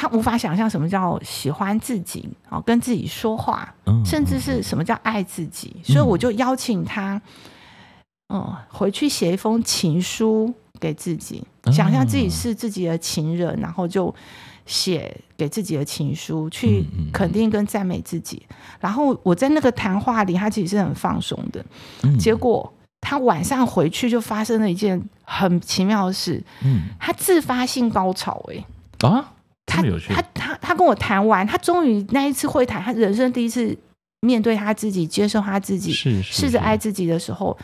他无法想象什么叫喜欢自己，哦，跟自己说话，甚至是什么叫爱自己。所以我就邀请他，嗯，回去写一封情书给自己，想象自己是自己的情人，然后就写给自己的情书，去肯定跟赞美自己。然后我在那个谈话里，他其实是很放松的。结果他晚上回去就发生了一件很奇妙的事，嗯他自发性高潮，欸，哎啊。他他他他跟我谈完，他终于那一次会谈，他人生第一次面对他自己，接受他自己，试着爱自己的时候，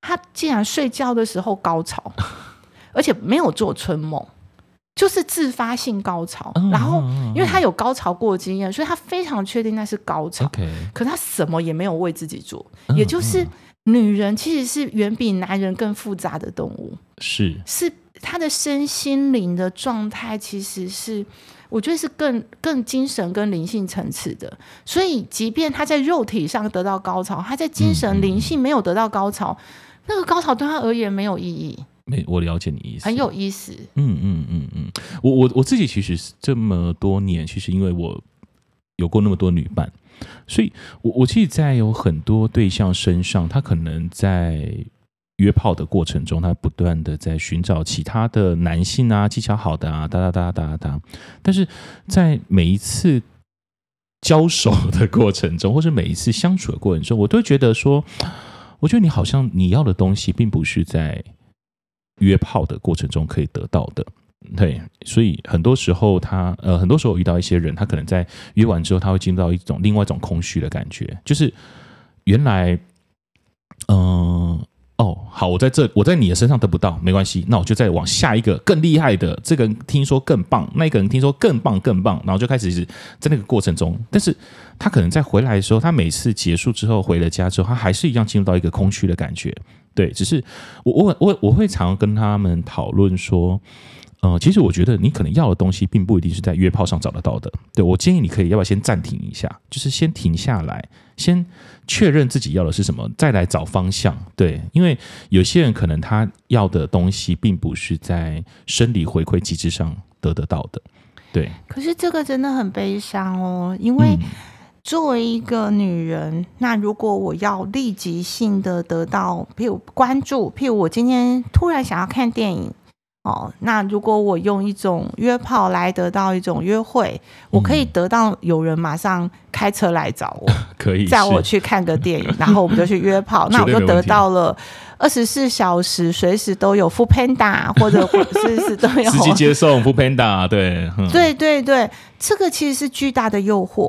他竟然睡觉的时候高潮，而且没有做春梦，就是自发性高潮。然后，因为他有高潮过经验，所以他非常确定那是高潮。可他什么也没有为自己做，也就是女人其实是远比男人更复杂的动物，是。是。他的身心灵的状态其实是，我觉得是更更精神跟灵性层次的。所以，即便他在肉体上得到高潮，他在精神灵性没有得到高潮，那个高潮对他而言没有意义。没，我了解你意思，很有意思。嗯嗯嗯嗯，我我我自己其实这么多年，其实因为我有过那么多女伴，所以我我其实，在有很多对象身上，他可能在。约炮的过程中，他不断的在寻找其他的男性啊，技巧好的啊，哒哒哒哒哒。但是在每一次交手的过程中，或是每一次相处的过程中，我都觉得说，我觉得你好像你要的东西，并不是在约炮的过程中可以得到的。对，所以很多时候他呃，很多时候遇到一些人，他可能在约完之后，他会进入到一种另外一种空虚的感觉，就是原来，嗯、哦，好，我在这，我在你的身上得不到，没关系，那我就再往下一个更厉害的，这个人听说更棒，那个人听说更棒更棒，然后就开始一直在那个过程中，但是他可能在回来的时候，他每次结束之后回了家之后，他还是一样进入到一个空虚的感觉，对，只是我我我我会常跟他们讨论说。呃，其实我觉得你可能要的东西，并不一定是在约炮上找得到的。对，我建议你可以，要不要先暂停一下，就是先停下来，先确认自己要的是什么，再来找方向。对，因为有些人可能他要的东西，并不是在生理回馈机制上得得到的。对，可是这个真的很悲伤哦，因为作为一个女人，嗯、那如果我要立即性的得到，譬如关注，譬如我今天突然想要看电影。哦，那如果我用一种约炮来得到一种约会，嗯、我可以得到有人马上开车来找我，可以载我去看个电影，然后我们就去约炮，那我就得到了二十四小时随时都有 foodpanda 或者随时都有司机接送 foodpanda，对，嗯、对对对，这个其实是巨大的诱惑，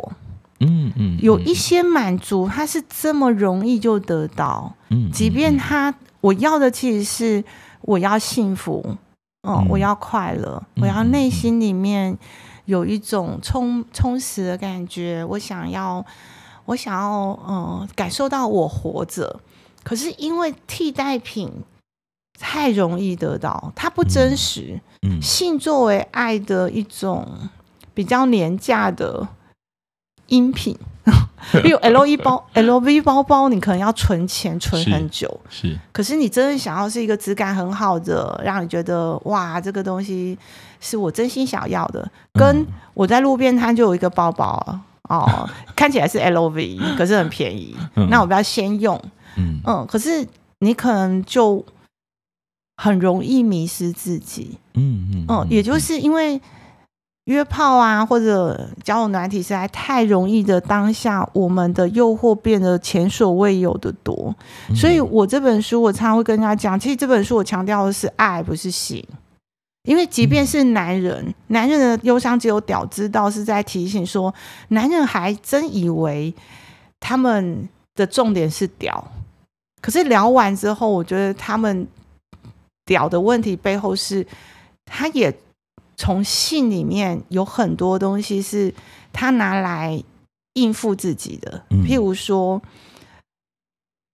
嗯嗯，嗯有一些满足它是这么容易就得到，嗯，即便他我要的其实是我要幸福。哦，嗯、我要快乐，我要内心里面有一种充充实的感觉。我想要，我想要，嗯，感受到我活着。可是因为替代品太容易得到，它不真实。嗯，性作为爱的一种比较廉价的音频。比如 L E 包 L V 包包，你可能要存钱存很久，是。是可是你真的想要是一个质感很好的，让你觉得哇，这个东西是我真心想要的。跟我在路边摊就有一个包包哦，看起来是 L V，可是很便宜。嗯、那我不要先用，嗯嗯。可是你可能就很容易迷失自己，嗯嗯嗯，也就是因为。约炮啊，或者交友软体实在太容易的当下，我们的诱惑变得前所未有的多。嗯、所以我这本书，我常常会跟大家讲，其实这本书我强调的是爱，不是性。因为即便是男人，嗯、男人的忧伤只有屌知道，是在提醒说，男人还真以为他们的重点是屌。可是聊完之后，我觉得他们屌的问题背后是，他也。从信里面有很多东西是他拿来应付自己的，嗯、譬如说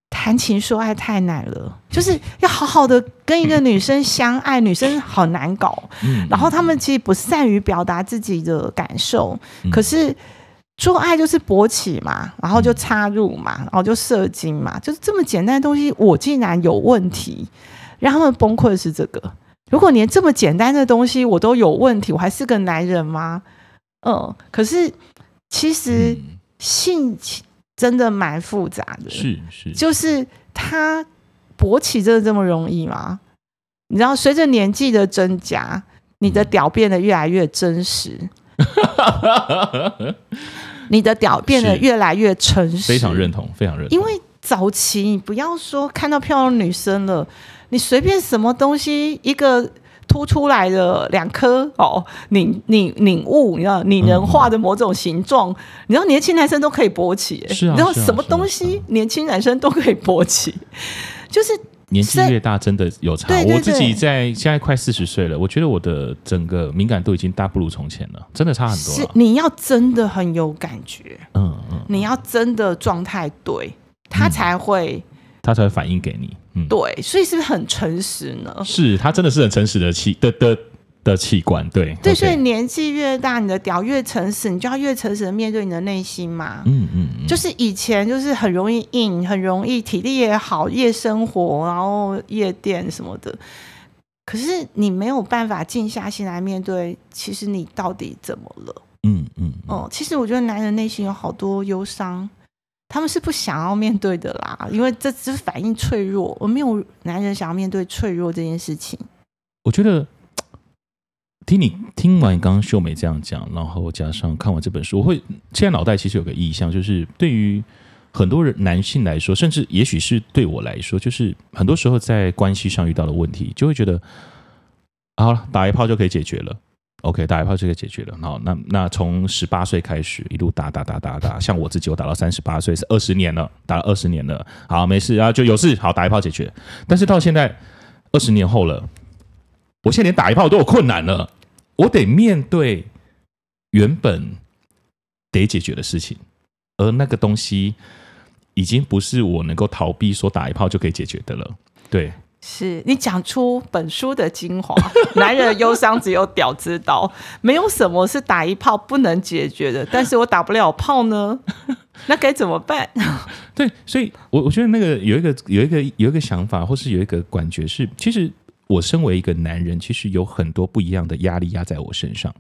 谈情说爱太难了，就是要好好的跟一个女生相爱，女生好难搞。嗯、然后他们其实不善于表达自己的感受，嗯、可是做爱就是勃起嘛，然后就插入嘛，然后就射精嘛，就是这么简单的东西，我竟然有问题，让他们崩溃的是这个。如果连这么简单的东西我都有问题，我还是个男人吗？嗯，可是其实性真的蛮复杂的，是是，就是他勃起真的这么容易吗？你知道，随着年纪的增加，你的屌变得越来越真实，你的屌变得越来越诚实，非常认同，非常认同。因为早期你不要说看到漂亮女生了。你随便什么东西，一个凸出来的两颗哦，你你领悟，你知道拟人化的某种形状，嗯、你知道年轻男生都可以勃起，是啊，你知道什么东西年轻男生都可以勃起，就是年纪越大真的有差。对，我自己在现在快四十岁了，我觉得我的整个敏感度已经大不如从前了，真的差很多。是你要真的很有感觉，嗯嗯，你要真的状态对，他才会。他才会反映给你，嗯，对，所以是不是很诚实呢？是他真的是很诚实的器的的的器官，对对，所以年纪越大，你的屌越诚实，你就要越诚实的面对你的内心嘛，嗯嗯，嗯。就是以前就是很容易硬，很容易体力也好，夜生活，然后夜店什么的，可是你没有办法静下心来面对，其实你到底怎么了？嗯嗯，哦、嗯，其实我觉得男人内心有好多忧伤。他们是不想要面对的啦，因为这只是反应脆弱。我没有男人想要面对脆弱这件事情。我觉得听你听完刚刚秀美这样讲，然后加上看完这本书，我会现在脑袋其实有个意向，就是对于很多人男性来说，甚至也许是对我来说，就是很多时候在关系上遇到的问题，就会觉得好了，打一炮就可以解决了。OK，打一炮就可以解决了。好，那那从十八岁开始一路打打打打打，像我自己，我打到三十八岁是二十年了，打了二十年了。好，没事啊，就有事好打一炮解决。但是到现在二十年后了，我现在连打一炮都有困难了，我得面对原本得解决的事情，而那个东西已经不是我能够逃避说打一炮就可以解决的了。对。是你讲出本书的精华，男人的忧伤只有屌知道，没有什么是打一炮不能解决的。但是我打不了炮呢，那该怎么办？对，所以我我觉得那个有一个有一个有一个想法，或是有一个感觉是，其实我身为一个男人，其实有很多不一样的压力压在我身上，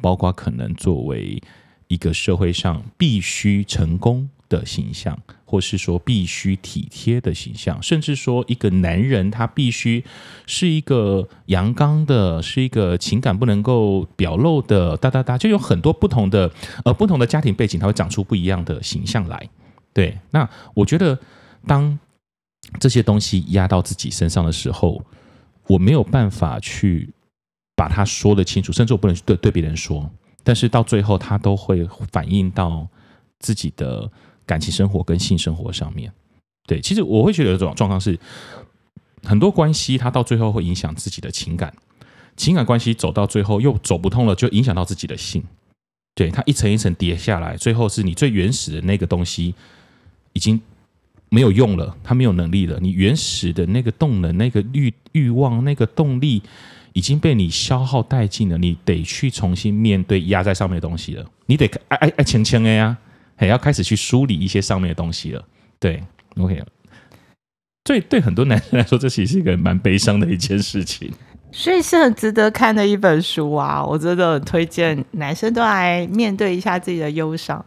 包括可能作为一个社会上必须成功的形象。或是说必须体贴的形象，甚至说一个男人他必须是一个阳刚的，是一个情感不能够表露的，哒哒哒，就有很多不同的呃不同的家庭背景，他会长出不一样的形象来。对，那我觉得当这些东西压到自己身上的时候，我没有办法去把它说得清楚，甚至我不能对对别人说，但是到最后，他都会反映到自己的。感情生活跟性生活上面，对，其实我会觉得有一种状况是，很多关系它到最后会影响自己的情感，情感关系走到最后又走不通了，就影响到自己的性，对，它一层一层叠下来，最后是你最原始的那个东西已经没有用了，它没有能力了，你原始的那个动能、那个欲欲望、那个动力已经被你消耗殆尽了，你得去重新面对压在上面的东西了，你得爱爱爱情情的呀。也要开始去梳理一些上面的东西了，对，OK。所以对很多男生来说，这其实是一个蛮悲伤的一件事情，所以是很值得看的一本书啊！我真的很推荐男生都来面对一下自己的忧伤。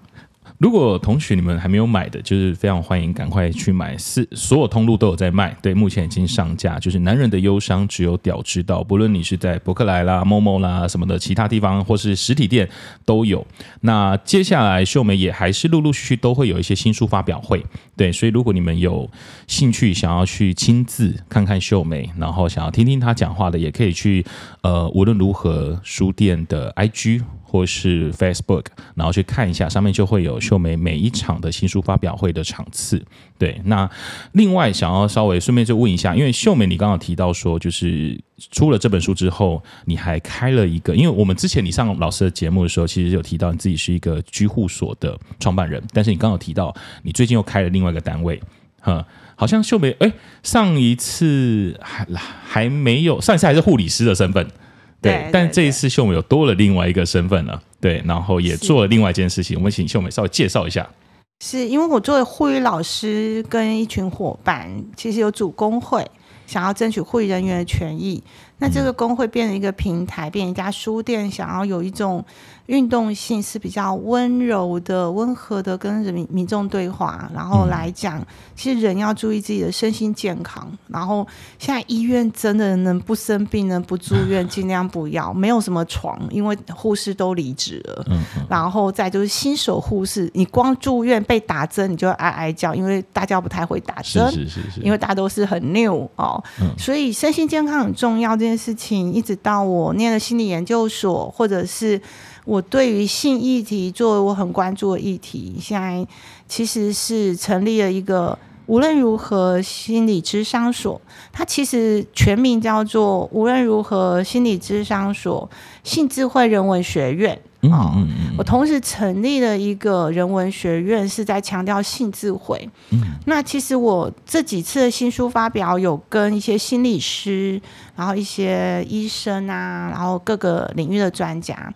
如果同学你们还没有买的，就是非常欢迎赶快去买，是所有通路都有在卖。对，目前已经上架，就是男人的忧伤只有屌知道。不论你是在博客来啦、momo 啦什么的其他地方，或是实体店都有。那接下来秀美也还是陆陆续续都会有一些新书发表会。对，所以如果你们有兴趣想要去亲自看看秀美，然后想要听听她讲话的，也可以去呃无论如何书店的 IG。或是 Facebook，然后去看一下，上面就会有秀美每一场的新书发表会的场次。对，那另外想要稍微顺便就问一下，因为秀美你刚刚提到说，就是出了这本书之后，你还开了一个，因为我们之前你上老师的节目的时候，其实有提到你自己是一个居护所的创办人，但是你刚刚提到你最近又开了另外一个单位，哈，好像秀美哎，上一次还还没有，上一次还是护理师的身份。对，但这一次秀美有多了另外一个身份了，对，然后也做了另外一件事情。我们请秀美稍微介绍一下。是因为我作为护理老师，跟一群伙伴，其实有主工会，想要争取护理人员的权益。那这个工会变成一个平台，变成一家书店，想要有一种。运动性是比较温柔的、温和的，跟人民民众对话，然后来讲，其实人要注意自己的身心健康。然后现在医院真的能不生病、能不住院，尽量不要，没有什么床，因为护士都离职了。然后再就是新手护士，你光住院被打针，你就会哀哀叫，因为大家不太会打针，是是是，因为大家都是很 new 哦，所以身心健康很重要。这件事情一直到我念了心理研究所，或者是。我对于性议题作为我很关注的议题，现在其实是成立了一个无论如何心理智商所，它其实全名叫做无论如何心理智商所性智慧人文学院。哦，我同时成立了一个人文学院，是在强调性智慧。那其实我这几次的新书发表，有跟一些心理师，然后一些医生啊，然后各个领域的专家。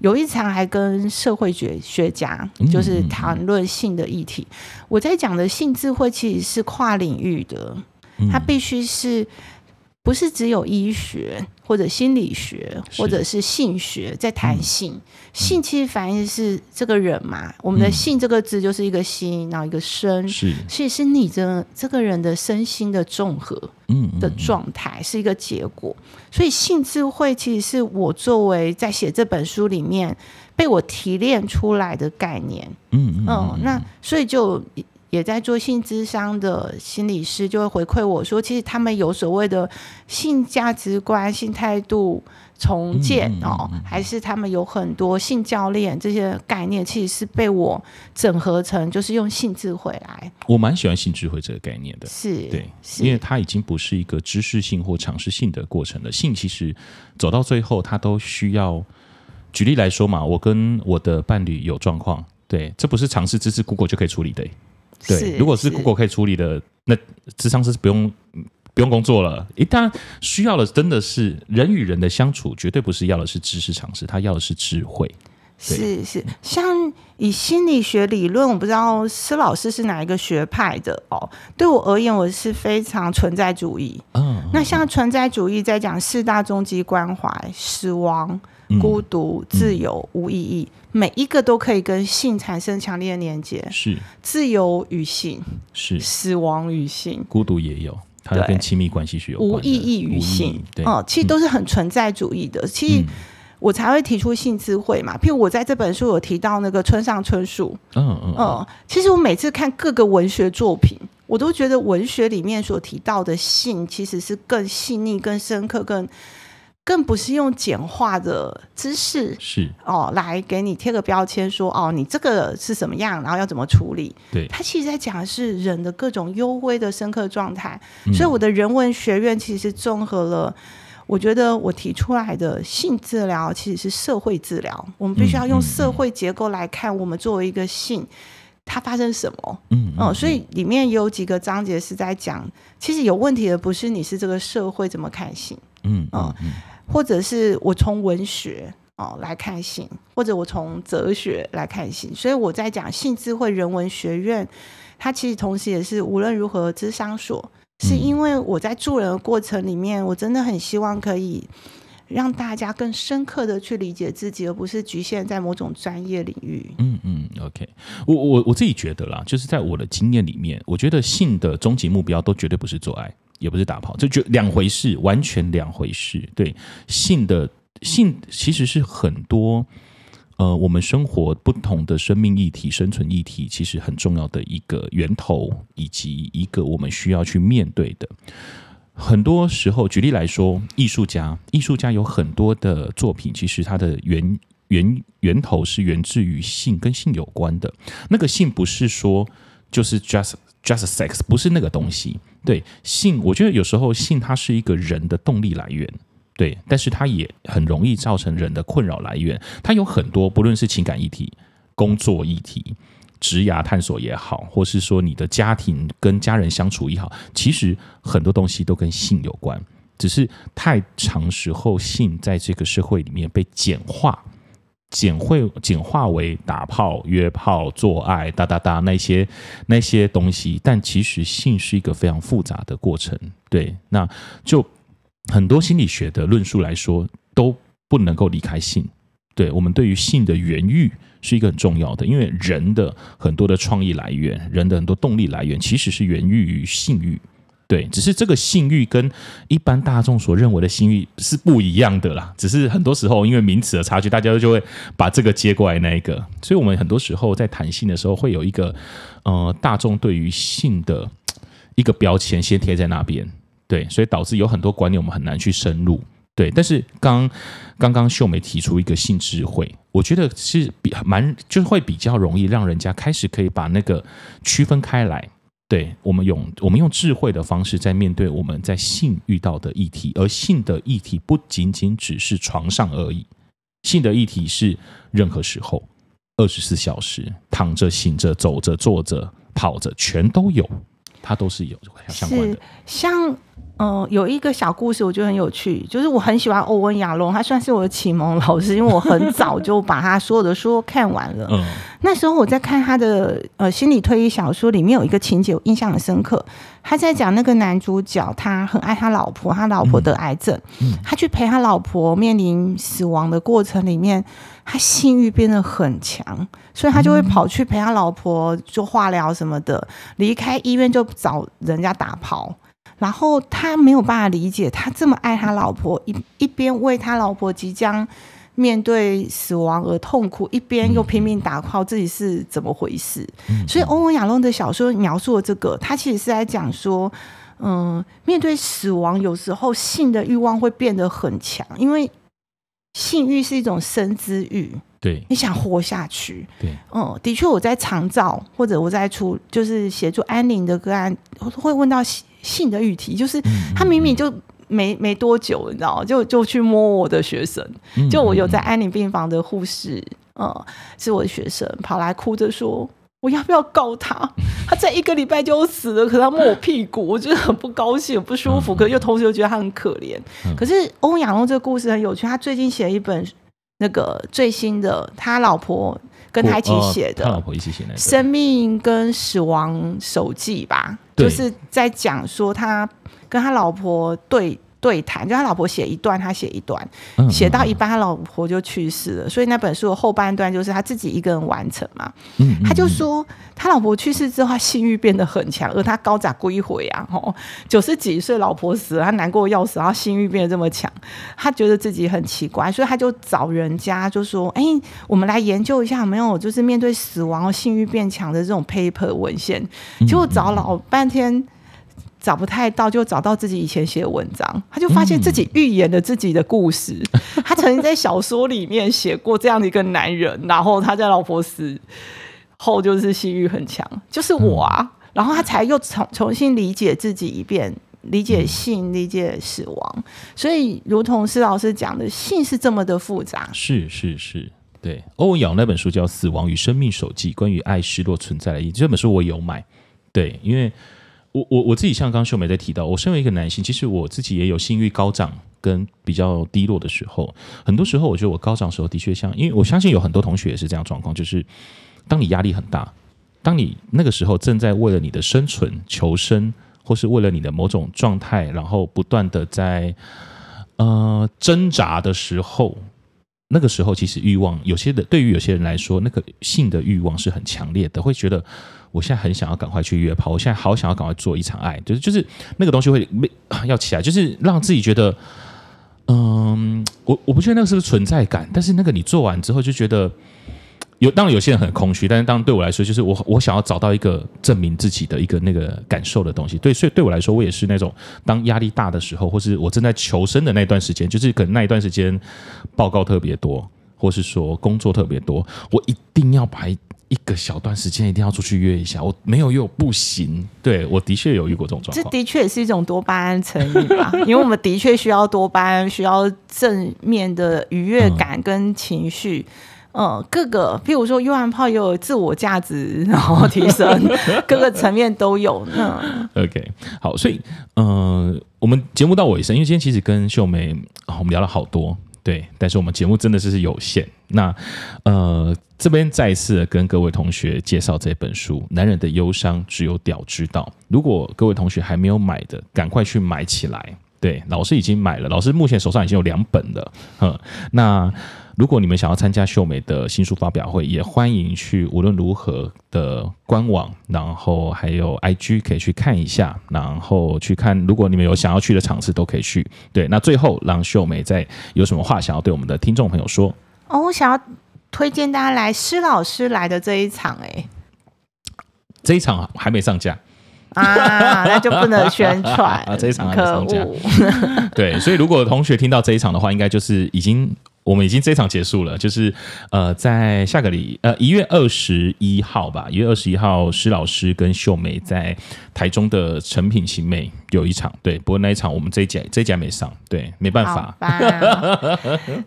有一场还跟社会学学家，就是谈论性的议题。我在讲的性智慧其实是跨领域的，它必须是。不是只有医学或者心理学或者是性学在谈性，嗯、性其实反映是这个人嘛。嗯、我们的性这个字就是一个心，然后一个身，是，所以是你这这个人的身心的综合，嗯的状态是一个结果。所以性智慧其实是我作为在写这本书里面被我提炼出来的概念。嗯嗯，嗯，那所以就。也在做性智商的心理师就会回馈我说，其实他们有所谓的性价值观、性态度重建哦，还是他们有很多性教练这些概念，其实是被我整合成，就是用性智慧来。我蛮喜欢性智慧这个概念的，是对，因为它已经不是一个知识性或尝试性的过程了。性其实走到最后，它都需要。举例来说嘛，我跟我的伴侣有状况，对，这不是尝试知识 Google 就可以处理的。对，如果是 Google 可以处理的，那智商是不用不用工作了。一旦需要的真的是人与人的相处，绝对不是要的是知识常识，他要的是智慧。是是，像以心理学理论，我不知道施老师是哪一个学派的哦。对我而言，我是非常存在主义。嗯，那像存在主义在讲四大终极关怀：死亡、孤独、自由、无意义，每一个都可以跟性产生强烈的连接。是自由与性，是死亡与性，孤独也有，它跟亲密关系是有。无意义与性，对，哦，其实都是很存在主义的。其实我才会提出性智慧嘛。譬如我在这本书有提到那个村上春树，嗯嗯嗯，其实我每次看各个文学作品。我都觉得文学里面所提到的性，其实是更细腻、更深刻、更更不是用简化的知识是哦来给你贴个标签说哦你这个是什么样，然后要怎么处理？对，他其实在讲的是人的各种幽微的深刻状态。嗯、所以我的人文学院其实综合了，我觉得我提出来的性治疗其实是社会治疗。我们必须要用社会结构来看，我们作为一个性。它发生什么？嗯，嗯，嗯，所以里面有几个章节是在讲，其实有问题的不是你是这个社会怎么看性，嗯嗯，嗯，或者是我从文学哦来看性，或者我从哲学来看性，所以我在讲性智慧人文学院，它其实同时也是无论如何智商所，是因为我在助人的过程里面，我真的很希望可以。让大家更深刻的去理解自己，而不是局限在某种专业领域。嗯嗯，OK，我我我自己觉得啦，就是在我的经验里面，我觉得性的终极目标都绝对不是做爱，也不是打炮，这就两回事，完全两回事。对，性的性其实是很多呃，我们生活不同的生命议题、生存议题，其实很重要的一个源头，以及一个我们需要去面对的。很多时候，举例来说，艺术家，艺术家有很多的作品，其实它的源源源头是源自于性，跟性有关的。那个性不是说就是 just just sex，不是那个东西。对，性，我觉得有时候性它是一个人的动力来源，对，但是它也很容易造成人的困扰来源。它有很多，不论是情感议题、工作议题。职涯探索也好，或是说你的家庭跟家人相处也好，其实很多东西都跟性有关，只是太长时候性在这个社会里面被简化、简会简化为打炮、约炮、做爱、哒哒哒那些那些东西，但其实性是一个非常复杂的过程。对，那就很多心理学的论述来说，都不能够离开性。对，我们对于性的原欲是一个很重要的，因为人的很多的创意来源，人的很多动力来源，其实是源于性欲。对，只是这个性欲跟一般大众所认为的性欲是不一样的啦。只是很多时候因为名词的差距，大家就会把这个接过来那一个。所以，我们很多时候在谈性的时候，会有一个呃大众对于性的一个标签先贴在那边。对，所以导致有很多观念我们很难去深入。对，但是刚刚刚秀美提出一个性智慧，我觉得是比蛮就是会比较容易让人家开始可以把那个区分开来。对，我们用我们用智慧的方式在面对我们在性遇到的议题，而性的议题不仅仅只是床上而已，性的议题是任何时候，二十四小时，躺着、醒着、走着、坐着、跑着，全都有，它都是有相关的，像。嗯，有一个小故事，我觉得很有趣，就是我很喜欢欧文亚龙，他算是我的启蒙老师，因为我很早就把他所有的书看完了。嗯，那时候我在看他的呃心理推理小说，里面有一个情节我印象很深刻，他在讲那个男主角他很爱他老婆，他老婆得癌症，嗯，他去陪他老婆面临死亡的过程里面，他性欲变得很强，所以他就会跑去陪他老婆做化疗什么的，离开医院就找人家打炮。然后他没有办法理解，他这么爱他老婆，一一边为他老婆即将面对死亡而痛苦，一边又拼命打 call，自己是怎么回事？所以欧文亚龙的小说描述了这个，他其实是在讲说，嗯，面对死亡，有时候性的欲望会变得很强，因为性欲是一种生之欲。对，你想活下去。对，嗯，的确，我在长照或者我在出，就是协助安宁的个案，会问到性的议题，就是他明明就没没多久，你知道，就就去摸我的学生，就我有在安宁病房的护士，嗯，是我的学生，跑来哭着说，我要不要告他？他在一个礼拜就死了，可是他摸我屁股，我觉得很不高兴，很不舒服，可是又同时又觉得他很可怜。可是欧文亚龙这个故事很有趣，他最近写了一本。那个最新的，他老婆跟他一起写的，他老婆一起写的《生命跟死亡手记》吧，就是在讲说他跟他老婆对对谈，就他老婆写一段，他写一段，嗯、写到一半，他老婆就去世了，所以那本书的后半段就是他自己一个人完成嘛。嗯，他就说他老婆去世之后，他性欲变得很强，而他高涨归回啊，吼，九十几岁老婆死了，他难过要死，然后性欲变得这么强，他觉得自己很奇怪，所以他就找人家就说，哎，我们来研究一下有没有就是面对死亡性欲变强的这种 paper 文献，结果找老半天。找不太到，就找到自己以前写的文章，他就发现自己预言了自己的故事。嗯、他曾经在小说里面写过这样的一个男人，然后他在老婆死后就是性欲很强，就是我啊。嗯、然后他才又重重新理解自己一遍，理解性，理解死亡。所以，如同施老师讲的，性是这么的复杂。是是是，对。欧文尧那本书叫《死亡与生命手记》，关于爱、失落、存在的意义。这本书我有买，对，因为。我我我自己像刚秀美在提到，我身为一个男性，其实我自己也有性欲高涨跟比较低落的时候。很多时候，我觉得我高涨时候的确像，因为我相信有很多同学也是这样状况，就是当你压力很大，当你那个时候正在为了你的生存、求生，或是为了你的某种状态，然后不断的在呃挣扎的时候，那个时候其实欲望有些的，对于有些人来说，那个性的欲望是很强烈的，会觉得。我现在很想要赶快去约炮，我现在好想要赶快做一场爱，就是就是那个东西会要起来，就是让自己觉得，嗯，我我不确定那个是不是存在感，但是那个你做完之后就觉得有，当然有些人很空虚，但是当然对我来说，就是我我想要找到一个证明自己的一个那个感受的东西。对，所以对我来说，我也是那种当压力大的时候，或是我正在求生的那段时间，就是可能那一段时间报告特别多，或是说工作特别多，我一定要把。一个小段时间一定要出去约一下，我没有约不行。对，我的确有遇过这种状况，这的确也是一种多巴胺成瘾吧，因为我们的确需要多巴胺，需要正面的愉悦感跟情绪。嗯，嗯，各个，譬如说约完炮也有自我价值，然后提升，各个层面都有。嗯，OK，好，所以，嗯、呃，我们节目到尾声，因为今天其实跟秀美，我们聊了好多。对，但是我们节目真的是是有限。那呃，这边再一次跟各位同学介绍这本书《男人的忧伤只有屌知道》。如果各位同学还没有买的，赶快去买起来。对，老师已经买了，老师目前手上已经有两本了。嗯，那。如果你们想要参加秀美的新书发表会，也欢迎去无论如何的官网，然后还有 IG 可以去看一下，然后去看。如果你们有想要去的场次，都可以去。对，那最后让秀美再有什么话想要对我们的听众朋友说？哦，我想要推荐大家来施老师来的这一场，哎，这一场还没上架啊，那就不能宣传 啊，这一场还没上架。对，所以如果同学听到这一场的话，应该就是已经。我们已经这场结束了，就是呃，在下个礼呃一月二十一号吧，一月二十一号，施老师跟秀美在台中的成品新美有一场，对，不过那一场我们这一节这一节没上，对，没办法，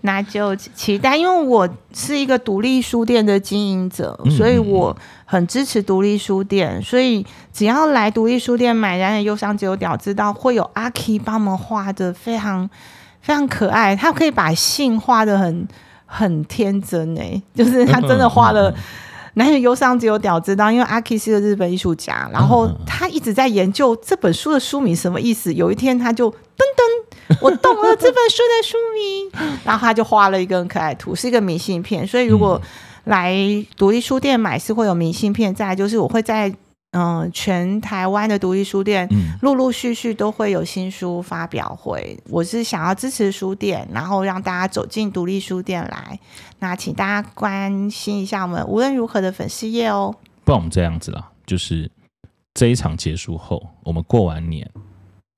那就期待，因为我是一个独立书店的经营者，所以我很支持独立书店，所以只要来独立书店买《男人忧伤只有屌知道》，会有阿 K 帮我们画的非常。非常可爱，他可以把信画的很很天真诶，就是他真的画了男人忧伤只有屌知道，因为阿 K 是个日本艺术家，然后他一直在研究这本书的书名什么意思。有一天他就噔噔，我懂了这本书的书名，然后他就画了一个很可爱图，是一个明信片。所以如果来独立书店买是会有明信片，再来就是我会在。嗯，全台湾的独立书店陆陆续续都会有新书发表会。我是想要支持书店，然后让大家走进独立书店来。那请大家关心一下我们无论如何的粉丝页哦。不然我们这样子啦，就是这一场结束后，我们过完年，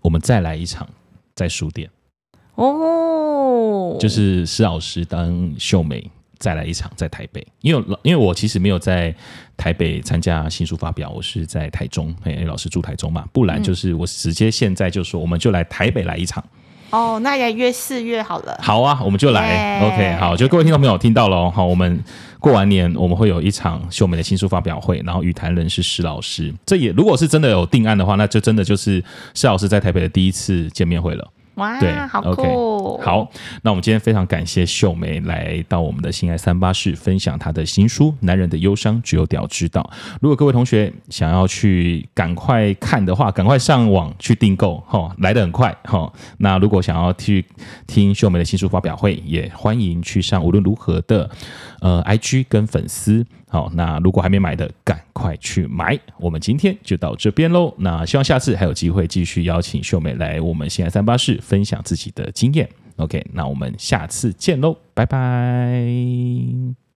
我们再来一场在书店哦。就是施老师当秀美。再来一场在台北，因为因为我其实没有在台北参加新书发表，我是在台中，哎，老师住台中嘛，不然就是我直接现在就说，我们就来台北来一场。哦，那也约四月好了。好啊，我们就来。OK，好，就各位听众朋友听到了，好，我们过完年我们会有一场秀美的新书发表会，然后语谈人是施老师，这也如果是真的有定案的话，那就真的就是施老师在台北的第一次见面会了。哇，对，好酷好，那我们今天非常感谢秀梅来到我们的心爱三八室分享她的新书《男人的忧伤只有屌知道》。如果各位同学想要去赶快看的话，赶快上网去订购，哈，来得很快，哈。那如果想要去听秀梅的新书发表会，也欢迎去上无论如何的呃 IG 跟粉丝。好，那如果还没买的，赶快去买。我们今天就到这边喽。那希望下次还有机会继续邀请秀美来我们新安三八室分享自己的经验。OK，那我们下次见喽，拜拜。